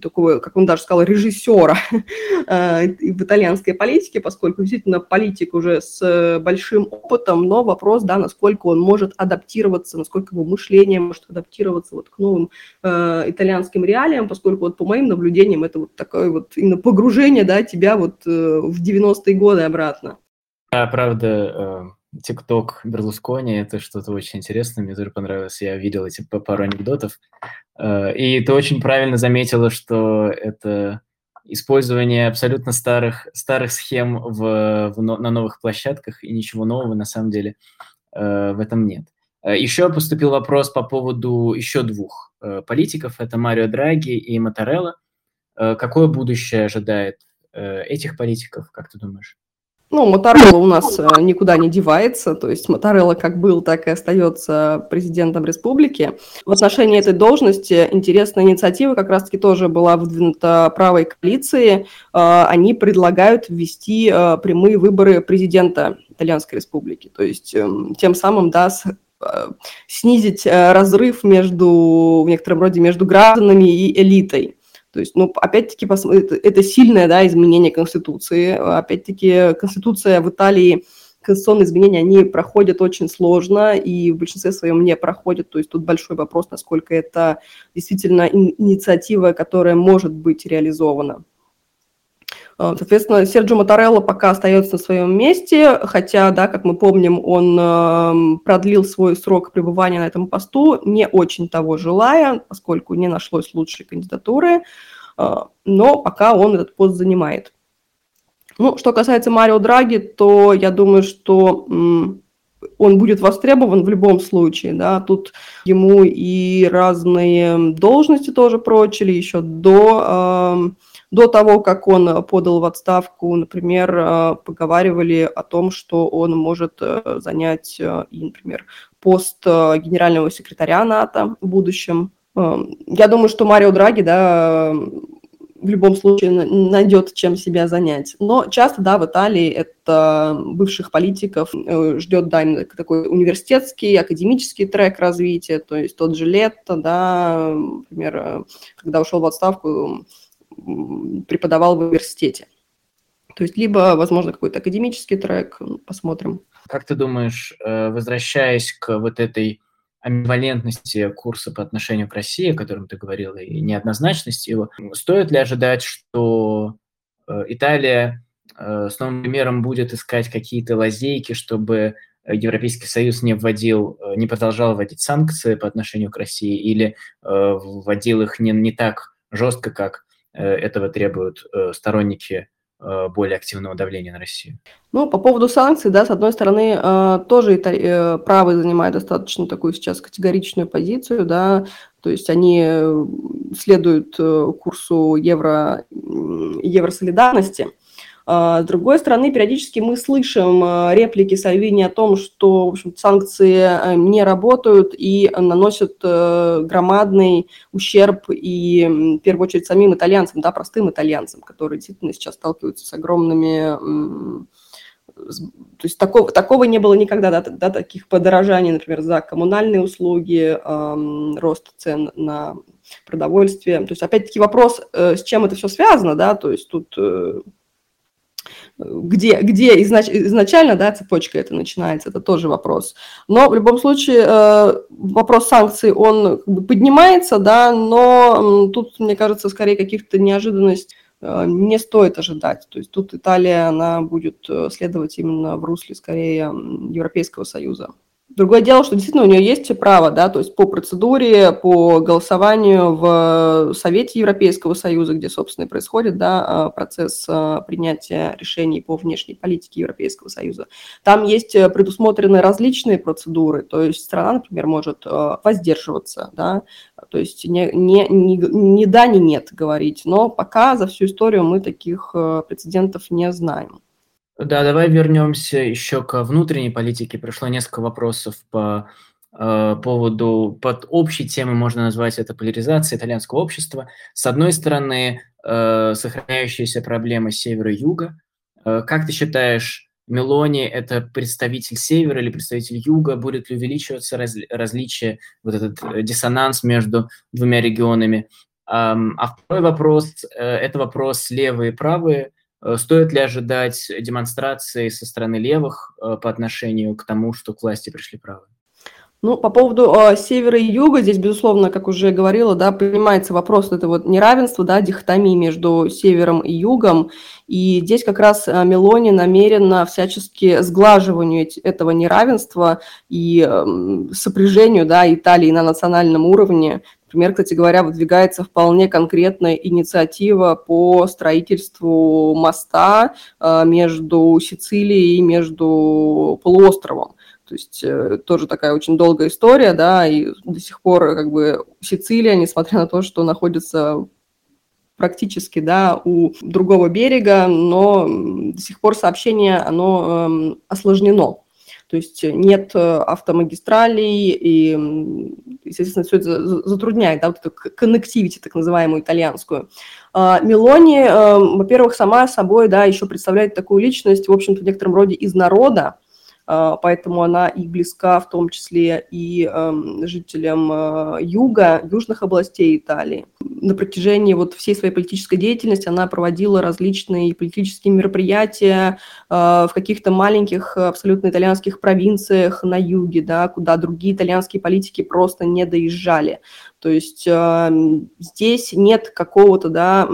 такого, как он даже сказал, режиссера э, в итальянской политике, поскольку действительно политик уже с большим опытом, но вопрос, да, насколько он может адаптироваться, насколько его мышление может адаптироваться вот к новым э, итальянским реалиям, поскольку вот по моим наблюдениям это вот такое вот именно погружение, да, тебя вот э, в 90-е годы обратно. Да, правда, э ТикТок Берлускони, это что-то очень интересное, мне тоже понравилось, я видел эти пару анекдотов. Э, и ты очень правильно заметила, что это использование абсолютно старых, старых схем в, в, на новых площадках, и ничего нового на самом деле э, в этом нет. Э, еще поступил вопрос по поводу еще двух политиков, это Марио Драги и Моторелло. Какое будущее ожидает этих политиков, как ты думаешь? Ну, Моторелло у нас э, никуда не девается, то есть Моторелло как был, так и остается президентом республики. В отношении этой должности интересная инициатива как раз-таки тоже была выдвинута правой коалиции. Э, они предлагают ввести э, прямые выборы президента Итальянской республики, то есть эм, тем самым, да, снизить разрыв между, в некотором роде, между гражданами и элитой. То есть, ну, опять-таки, это, сильное да, изменение Конституции. Опять-таки, Конституция в Италии, конституционные изменения, они проходят очень сложно и в большинстве своем не проходят. То есть тут большой вопрос, насколько это действительно инициатива, которая может быть реализована. Э, соответственно, Серджо Моторелло пока остается на своем месте, хотя, да, как мы помним, он эм, продлил свой срок пребывания на этом посту, не очень того желая, поскольку не нашлось лучшей кандидатуры, э, но пока он этот пост занимает. Ну, что касается Марио Драги, то я думаю, что он будет востребован в любом случае, да, тут ему и разные должности тоже прочили еще до э, до того, как он э, подал в отставку, например, э, поговаривали о том, что он может э, занять, например, пост генерального секретаря НАТО в будущем. Эм, я думаю, что Марио Драги, да, в любом случае найдет чем себя занять. Но часто, да, в Италии это бывших политиков ждет, да, такой университетский, академический трек развития, то есть тот же Летто, да, например, когда ушел в отставку, преподавал в университете. То есть либо, возможно, какой-то академический трек, посмотрим. Как ты думаешь, э, возвращаясь к вот этой амбивалентности курса по отношению к России, о котором ты говорил, и неоднозначности его, стоит ли ожидать, что э, Италия э, с новым примером будет искать какие-то лазейки, чтобы Европейский Союз не вводил, не продолжал вводить санкции по отношению к России или вводил их не, не так жестко, как этого требуют э, сторонники э, более активного давления на Россию. Ну, по поводу санкций, да, с одной стороны, тоже правые занимают достаточно такую сейчас категоричную позицию, да, то есть они следуют курсу евро, евросолидарности, с другой стороны, периодически мы слышим а, реплики Сальвини о том, что в общем, санкции а, не работают и наносят э, громадный ущерб и, в первую очередь, самим итальянцам, да, простым итальянцам, которые действительно сейчас сталкиваются с огромными то есть такого, такого не было никогда, да, да, таких подорожаний, например, за коммунальные услуги, эм, рост цен на продовольствие. То есть, опять-таки, вопрос, э, с чем это все связано, да, то есть тут э, где, где изнач, изначально да, цепочка это начинается, это тоже вопрос. Но в любом случае э, вопрос санкций, он поднимается, да, но тут, мне кажется, скорее каких-то неожиданностей э, не стоит ожидать. То есть тут Италия, она будет э, следовать именно в русле скорее Европейского Союза. Другое дело, что действительно у нее есть право, да, то есть по процедуре, по голосованию в Совете Европейского Союза, где, собственно, и происходит, да, а, процесс а, принятия решений по внешней политике Европейского Союза. Там есть предусмотрены различные процедуры, то есть страна, например, может э, воздерживаться, да, то есть не, не, не, не да, не нет говорить, но пока за всю историю мы таких прецедентов не знаем. Да, давай вернемся еще к внутренней политике. Пришло несколько вопросов по э, поводу, под общей темой можно назвать это поляризация итальянского общества. С одной стороны, э, сохраняющаяся проблема севера-юга. Э, как ты считаешь, Мелони – это представитель севера или представитель юга? Будет ли увеличиваться раз, различие, вот этот э, диссонанс между двумя регионами? Um, а второй вопрос э, – это вопрос левые и правые – стоит ли ожидать демонстрации со стороны левых э, по отношению к тому, что к власти пришли правые? Ну, по поводу э, севера и юга, здесь, безусловно, как уже говорила, да, принимается вопрос это вот неравенства, да, дихотомии между севером и югом, и здесь как раз э, Мелони намерена всячески сглаживанию этого неравенства и э, сопряжению, да, Италии на национальном уровне. Например, кстати говоря, выдвигается вполне конкретная инициатива по строительству моста э, между Сицилией и между полуостровом. То есть э, тоже такая очень долгая история, да, и до сих пор как бы Сицилия, несмотря на то, что находится практически, да, у другого берега, но до сих пор сообщение, оно э, осложнено. То есть нет э, автомагистралей, и, естественно, все это затрудняет, да, вот эту коннективити, так называемую итальянскую. А, Мелони, э, во-первых, сама собой, да, еще представляет такую личность, в общем-то, в некотором роде из народа, поэтому она и близка в том числе и эм, жителям э, юга, южных областей Италии. На протяжении вот всей своей политической деятельности она проводила различные политические мероприятия э, в каких-то маленьких абсолютно итальянских провинциях на юге, да, куда другие итальянские политики просто не доезжали. То есть эм, здесь нет какого-то, да,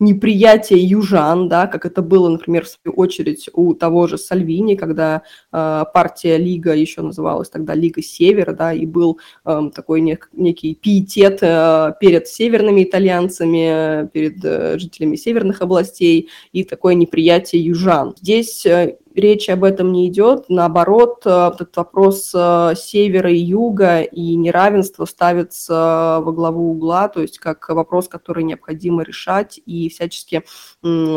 неприятие южан, да, как это было, например, в свою очередь у того же Сальвини, когда э, партия Лига еще называлась тогда Лига Севера, да, и был э, такой нек- некий пиетет э, перед северными итальянцами, перед э, жителями северных областей и такое неприятие южан. Здесь э, речи об этом не идет. Наоборот, э, этот вопрос э, севера и юга и неравенства ставится во главу угла, то есть как вопрос, который необходимо решать и всячески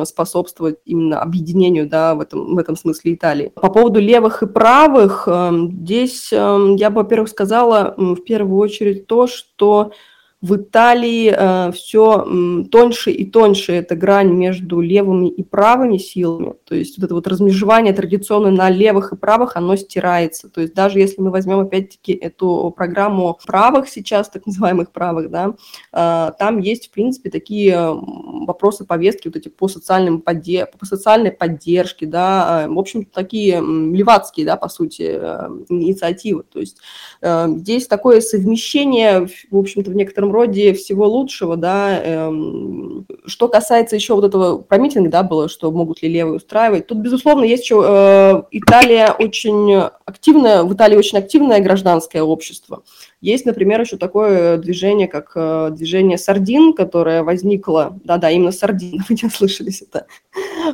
способствовать именно объединению да, в, этом, в этом смысле Италии. По поводу левых и правых, эм, здесь эм, я бы, во-первых, сказала в первую очередь то, что в Италии э, все э, тоньше и тоньше эта грань между левыми и правыми силами. То есть вот это вот размежевание традиционно на левых и правых, оно стирается. То есть даже если мы возьмем опять-таки эту программу правых сейчас, так называемых правых, да, э, там есть, в принципе, такие вопросы повестки вот эти по, социальным подде... по социальной поддержке, да, э, в общем такие левацкие, да, по сути, э, инициативы. То есть э, здесь такое совмещение, в общем-то, в некотором роде всего лучшего, да. Эм, что касается еще вот этого про митинг, да, было, что могут ли левые устраивать. Тут, безусловно, есть еще э, Италия очень активная, в Италии очень активное гражданское общество. Есть, например, еще такое движение, как э, движение «Сардин», которое возникло, да-да, именно «Сардин», вы не слышались это,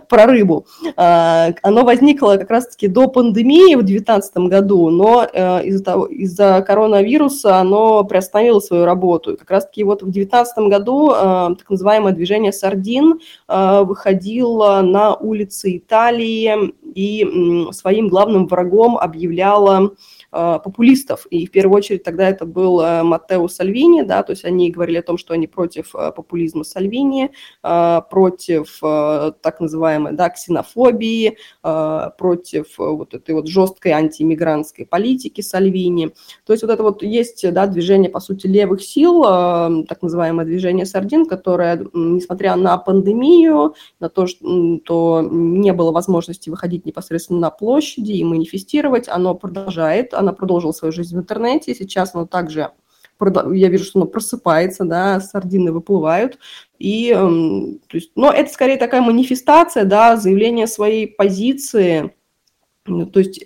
про рыбу. А, оно возникло как раз-таки до пандемии в 2019 году, но э, из-за, того, из-за коронавируса оно приостановило свою работу. Как раз-таки вот в 2019 году э, так называемое движение «Сардин» выходило на улицы Италии и своим главным врагом объявляло популистов. И в первую очередь тогда это был э, Маттео Сальвини, да, то есть они говорили о том, что они против э, популизма Сальвини, против так называемой да, ксенофобии, против вот этой вот жесткой антииммигрантской политики Сальвини. То есть вот это вот есть да, движение, по сути, левых сил, так называемое движение Сардин, которое, несмотря на пандемию, на то, что не было возможности выходить непосредственно на площади и манифестировать, оно продолжает она продолжила свою жизнь в интернете, сейчас она также я вижу, что она просыпается, да, сардины выплывают, и, эм, то есть, но это скорее такая манифестация, да, заявление своей позиции, то есть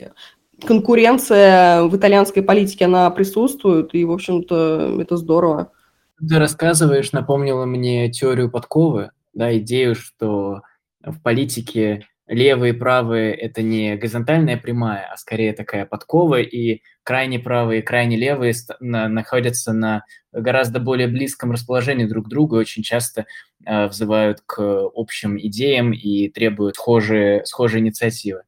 конкуренция в итальянской политике, она присутствует, и, в общем-то, это здорово. Ты рассказываешь, напомнила мне теорию подковы, да, идею, что в политике левые и правые – это не горизонтальная прямая, а скорее такая подкова, и крайне правые и крайне левые находятся на гораздо более близком расположении друг к другу и очень часто э, взывают к общим идеям и требуют схожие, схожие инициативы.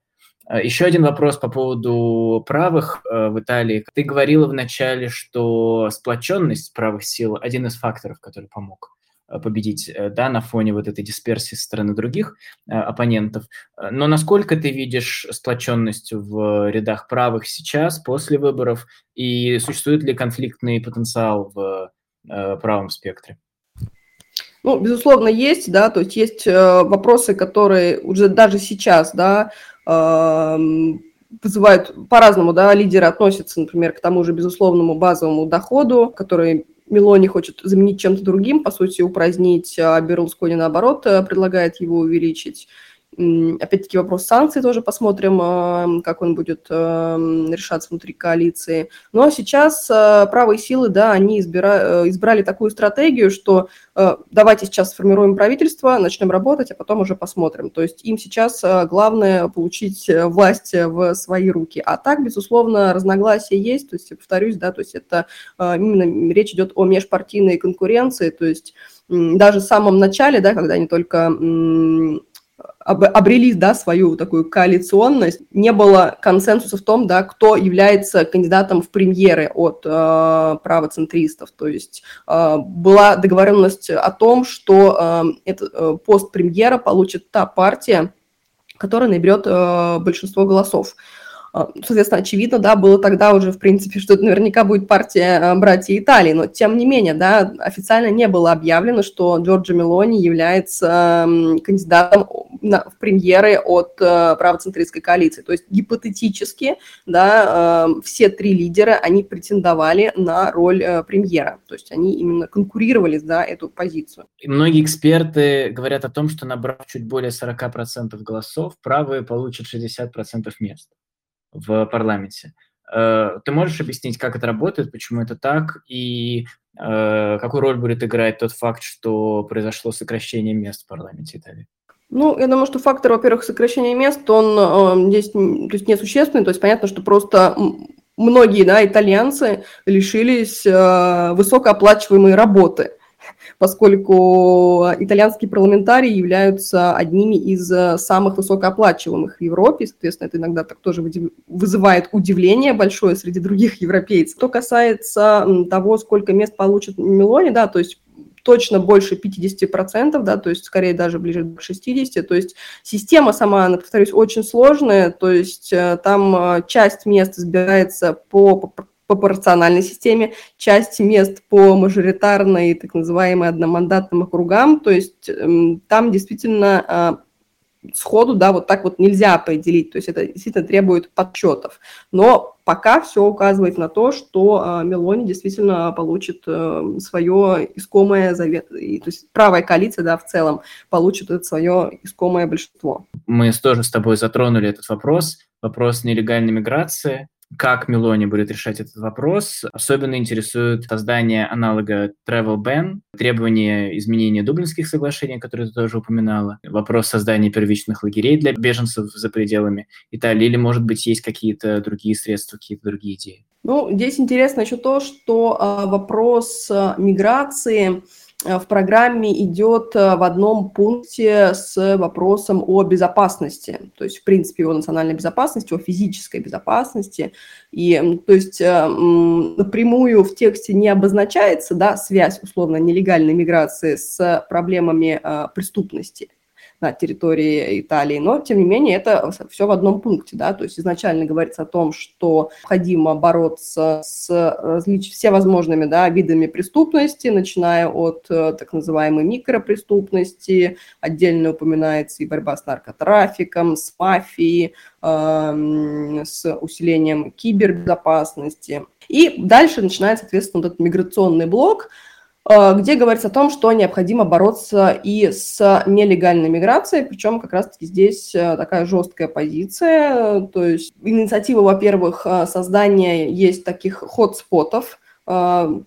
Э, Еще один вопрос по поводу правых э, в Италии. Ты говорила вначале, что сплоченность правых сил – один из факторов, который помог победить, э, да, на фоне вот этой дисперсии со стороны других э, оппонентов. Но насколько ты видишь сплоченность в рядах правых сейчас, после выборов, и существует ли конфликтный потенциал в правом спектре? Ну, безусловно, есть, да, то есть есть вопросы, которые уже даже сейчас, да, вызывают по-разному, да, лидеры относятся, например, к тому же безусловному базовому доходу, который Мелони хочет заменить чем-то другим, по сути, упразднить, а Берлускони, наоборот, предлагает его увеличить. Опять-таки вопрос санкций тоже посмотрим, а, как он будет а, решаться внутри коалиции. Но ну, а сейчас правые силы, да, они избира... Э, избрали такую стратегию, что давайте сейчас сформируем правительство, начнем работать, а потом уже посмотрим. То есть им сейчас главное получить власть в свои руки. А так, безусловно, разногласия есть. То есть, повторюсь, да, то есть это именно речь идет о межпартийной конкуренции, то есть даже в самом начале, да, когда они только обрели да, свою такую коалиционность, не было консенсуса в том, да, кто является кандидатом в премьеры от э, правоцентристов. То есть э, была договоренность о том, что э, этот э, пост премьера получит та партия, которая наберет э, большинство голосов. А, соответственно, очевидно, да, было тогда уже, в принципе, что это наверняка будет партия а, братья Италии, но тем не менее, да, официально не было объявлено, что Джорджо Мелони является кандидатом в премьеры от а, правоцентристской коалиции. То есть гипотетически, да, все три лидера, они претендовали на роль премьера, то есть они именно конкурировали за эту позицию. И многие эксперты говорят о том, что набрав чуть более 40% голосов, правые получат 60% мест в парламенте. Э, ты можешь объяснить, как это работает, почему это так, и э, какую роль будет играть тот факт, что произошло сокращение мест в парламенте Италии? Ну, я думаю, что фактор, во-первых, сокращения мест, он э, здесь то есть, несущественный. То есть понятно, что просто многие да, итальянцы лишились э, высокооплачиваемой работы поскольку итальянские парламентарии являются одними из э, самых высокооплачиваемых в Европе, соответственно, это иногда так тоже вызывает удивление большое среди других европейцев. Что касается того, сколько мест получит Мелони, да, то есть точно больше 50%, да, то есть скорее даже ближе к 60%. То есть система сама, повторюсь, очень сложная, то есть э, там э, часть мест избирается по по пропорциональной системе, часть мест по мажоритарной, так называемой одномандатным округам, то есть эм, там действительно а, сходу, да, вот так вот нельзя определить, то есть это действительно требует подсчетов. Но пока все указывает на то, что э, Мелони действительно получит э, свое искомое, завет, то есть правая коалиция, да, в целом получит это свое искомое большинство. Мы тоже с тобой затронули этот вопрос, вопрос нелегальной миграции как Мелони будет решать этот вопрос. Особенно интересует создание аналога Travel Ban, требование изменения Дублинских соглашений, которые ты тоже упоминала, вопрос создания первичных лагерей для беженцев за пределами Италии, или, может быть, есть какие-то другие средства, какие-то другие идеи? Ну, здесь интересно еще то, что э, вопрос э, миграции в программе идет э, в одном пункте с вопросом о безопасности, то есть, в принципе, о национальной безопасности, о физической безопасности. И, то есть, э, напрямую в тексте не обозначается да, связь, условно, нелегальной миграции с проблемами преступности на территории Италии, но, тем не менее, это все в одном пункте, да, то есть изначально говорится о том, что необходимо бороться с различ... всевозможными, да, видами преступности, начиная от э, так называемой микропреступности, отдельно упоминается и борьба с наркотрафиком, с мафией, э, с усилением кибербезопасности. И дальше начинается, соответственно, этот миграционный блок – Э, где говорится о том, что необходимо бороться и с нелегальной миграцией, причем как раз-таки здесь э, такая жесткая позиция, то есть инициатива, во-первых, э, создания есть таких хотспотов, то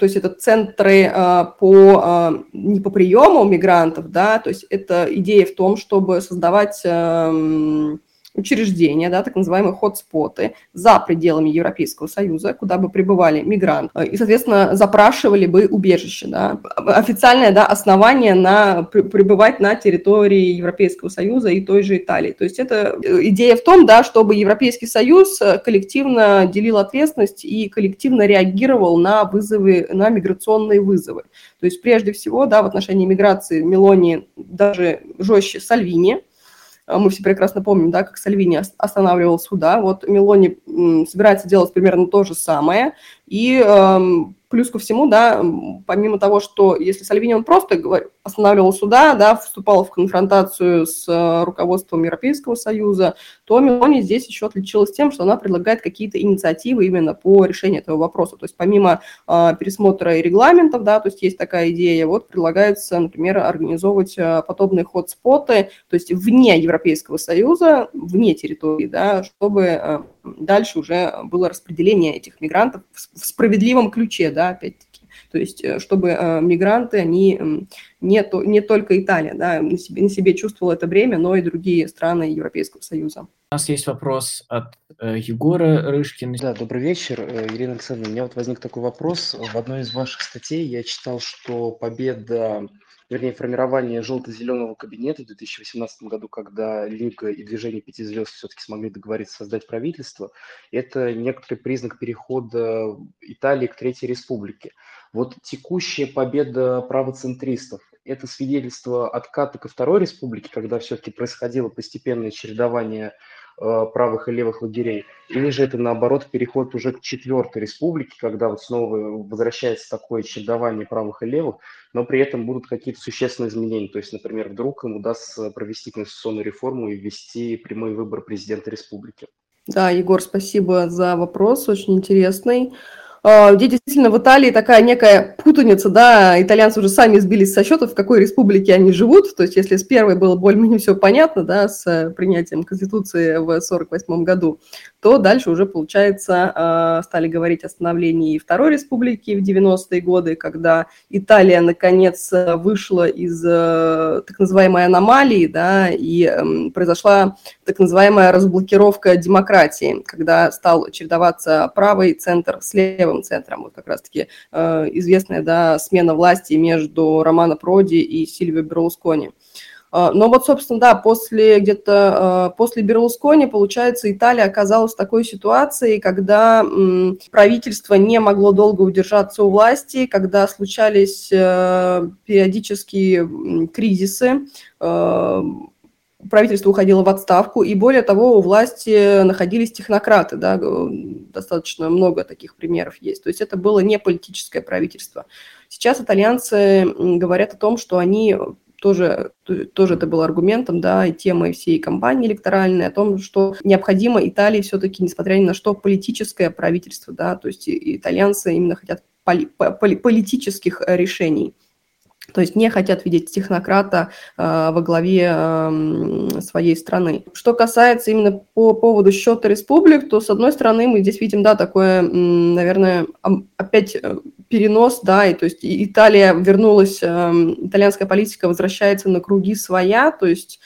есть это центры по, не по приему мигрантов, да, то есть это идея в том, чтобы создавать эм, учреждения, да, так называемые хотспоты за пределами Европейского Союза, куда бы прибывали мигранты и, соответственно, запрашивали бы убежище. Да. Официальное да, основание на пребывать на территории Европейского Союза и той же Италии. То есть это э, идея в том, да, чтобы Европейский Союз э, коллективно делил ответственность и коллективно реагировал на вызовы, на миграционные вызовы. То есть прежде всего, да, в отношении миграции Мелони даже жестче Сальвини, мы все прекрасно помним, да, как Сальвини останавливал суда. Вот Мелони собирается делать примерно то же самое. И эм, плюс ко всему, да, помимо того, что если Сальвини он просто останавливала суда, да, вступала в конфронтацию с э, руководством Европейского Союза, то Мелони здесь еще отличилась тем, что она предлагает какие-то инициативы именно по решению этого вопроса. То есть помимо э, пересмотра регламентов, да, то есть есть такая идея, вот предлагается, например, организовывать э, подобные ход-споты, то есть вне Европейского Союза, вне территории, да, чтобы э, дальше уже было распределение этих мигрантов в справедливом ключе, да, опять-таки. То есть, э, чтобы э, мигранты, они не, то, не только Италия, да, на себе, на себе чувствовала это бремя, но и другие страны Европейского Союза. У нас есть вопрос от э, Егора Рышкина. Да, добрый вечер, э, Ирина Александровна. У меня вот возник такой вопрос. В одной из ваших статей я читал, что победа вернее, формирование желто-зеленого кабинета в 2018 году, когда Лига и движение пяти звезд все-таки смогли договориться создать правительство, это некоторый признак перехода Италии к Третьей Республике. Вот текущая победа правоцентристов – это свидетельство отката ко Второй Республике, когда все-таки происходило постепенное чередование правых и левых лагерей, или же это наоборот переход уже к четвертой республике, когда вот снова возвращается такое чередование правых и левых, но при этом будут какие-то существенные изменения. То есть, например, вдруг им удастся провести конституционную реформу и ввести прямой выбор президента республики. Да, Егор, спасибо за вопрос, очень интересный. А, где действительно в Италии такая некая путаница, да, итальянцы уже сами сбились со счета, в какой республике они живут, то есть если с первой было более-менее все понятно, да, с принятием Конституции в 1948 году, то дальше уже, получается, а, стали говорить о становлении Второй Республики в 90-е годы, когда Италия, наконец, вышла из э, так называемой аномалии, да, и эм, произошла так называемая разблокировка демократии, когда стал чередоваться правый центр с левым центром. Вот как раз-таки э, известная, да, смена власти между Романо Проди и Сильвио Берлускони. А, но вот, собственно, да, после где-то а, после Берлускони, получается, Италия оказалась в такой ситуации, когда правительство не могло долго удержаться у власти, когда случались э, периодические кризисы, э, правительство уходило в отставку, и более того, у власти находились технократы, да, достаточно много таких примеров есть. То есть это было не политическое правительство. Сейчас итальянцы говорят о том, что они тоже, тоже это был аргументом, да, и темой всей кампании электоральной о том, что необходимо Италии все-таки, несмотря ни на что, политическое правительство, да, то есть итальянцы именно хотят поли, поли, политических решений. То есть не хотят видеть технократа э, во главе э, своей страны. Что касается именно по поводу счета республик, то с одной стороны мы здесь видим, да, такое, наверное, опять э, перенос, да, и то есть Италия вернулась, э, итальянская политика возвращается на круги своя, то есть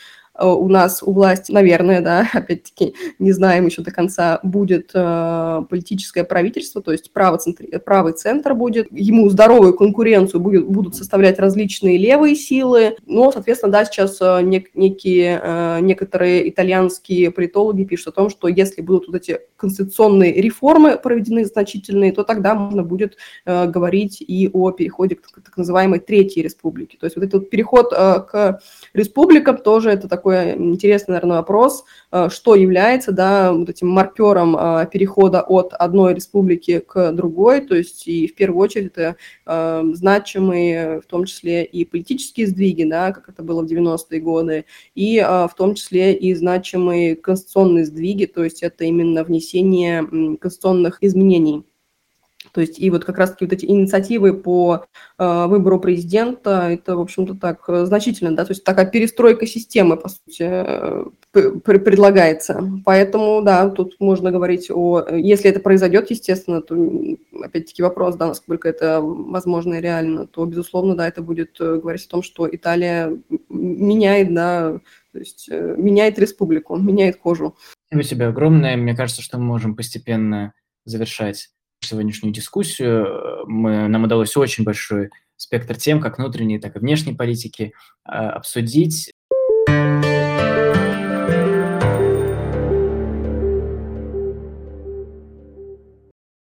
у нас у власти, наверное, да, опять-таки не знаем еще до конца, будет э, политическое правительство, то есть правый центр, правый центр будет, ему здоровую конкуренцию будет, будут составлять различные левые силы, но, соответственно, да, сейчас э, нек, некие, э, некоторые итальянские политологи пишут о том, что если будут вот эти конституционные реформы проведены значительные, то тогда можно будет э, говорить и о переходе к так называемой Третьей Республике. То есть вот этот переход э, к республикам тоже это так такой интересный, наверное, вопрос, э, что является, да, вот этим маркером э, перехода от одной республики к другой, то есть и в первую очередь это э, значимые, в том числе и политические сдвиги, да, как это было в 90-е годы, и в том числе и значимые конституционные сдвиги, то есть это именно внесение конституционных изменений. То есть и вот как раз-таки вот эти инициативы по э, выбору президента, это, в общем-то, так э, значительно, да, то есть такая перестройка системы, по сути, э, предлагается. Поэтому, да, тут можно говорить о... Если это произойдет, естественно, то, опять-таки, вопрос, да, насколько это возможно и реально, то, безусловно, да, это будет э, говорить о том, что Италия меняет, да, то есть э, меняет республику, меняет кожу. Спасибо тебе огромное. Мне кажется, что мы можем постепенно завершать сегодняшнюю дискуссию. Мы, нам удалось очень большой спектр тем, как внутренней, так и внешней политики, а, обсудить.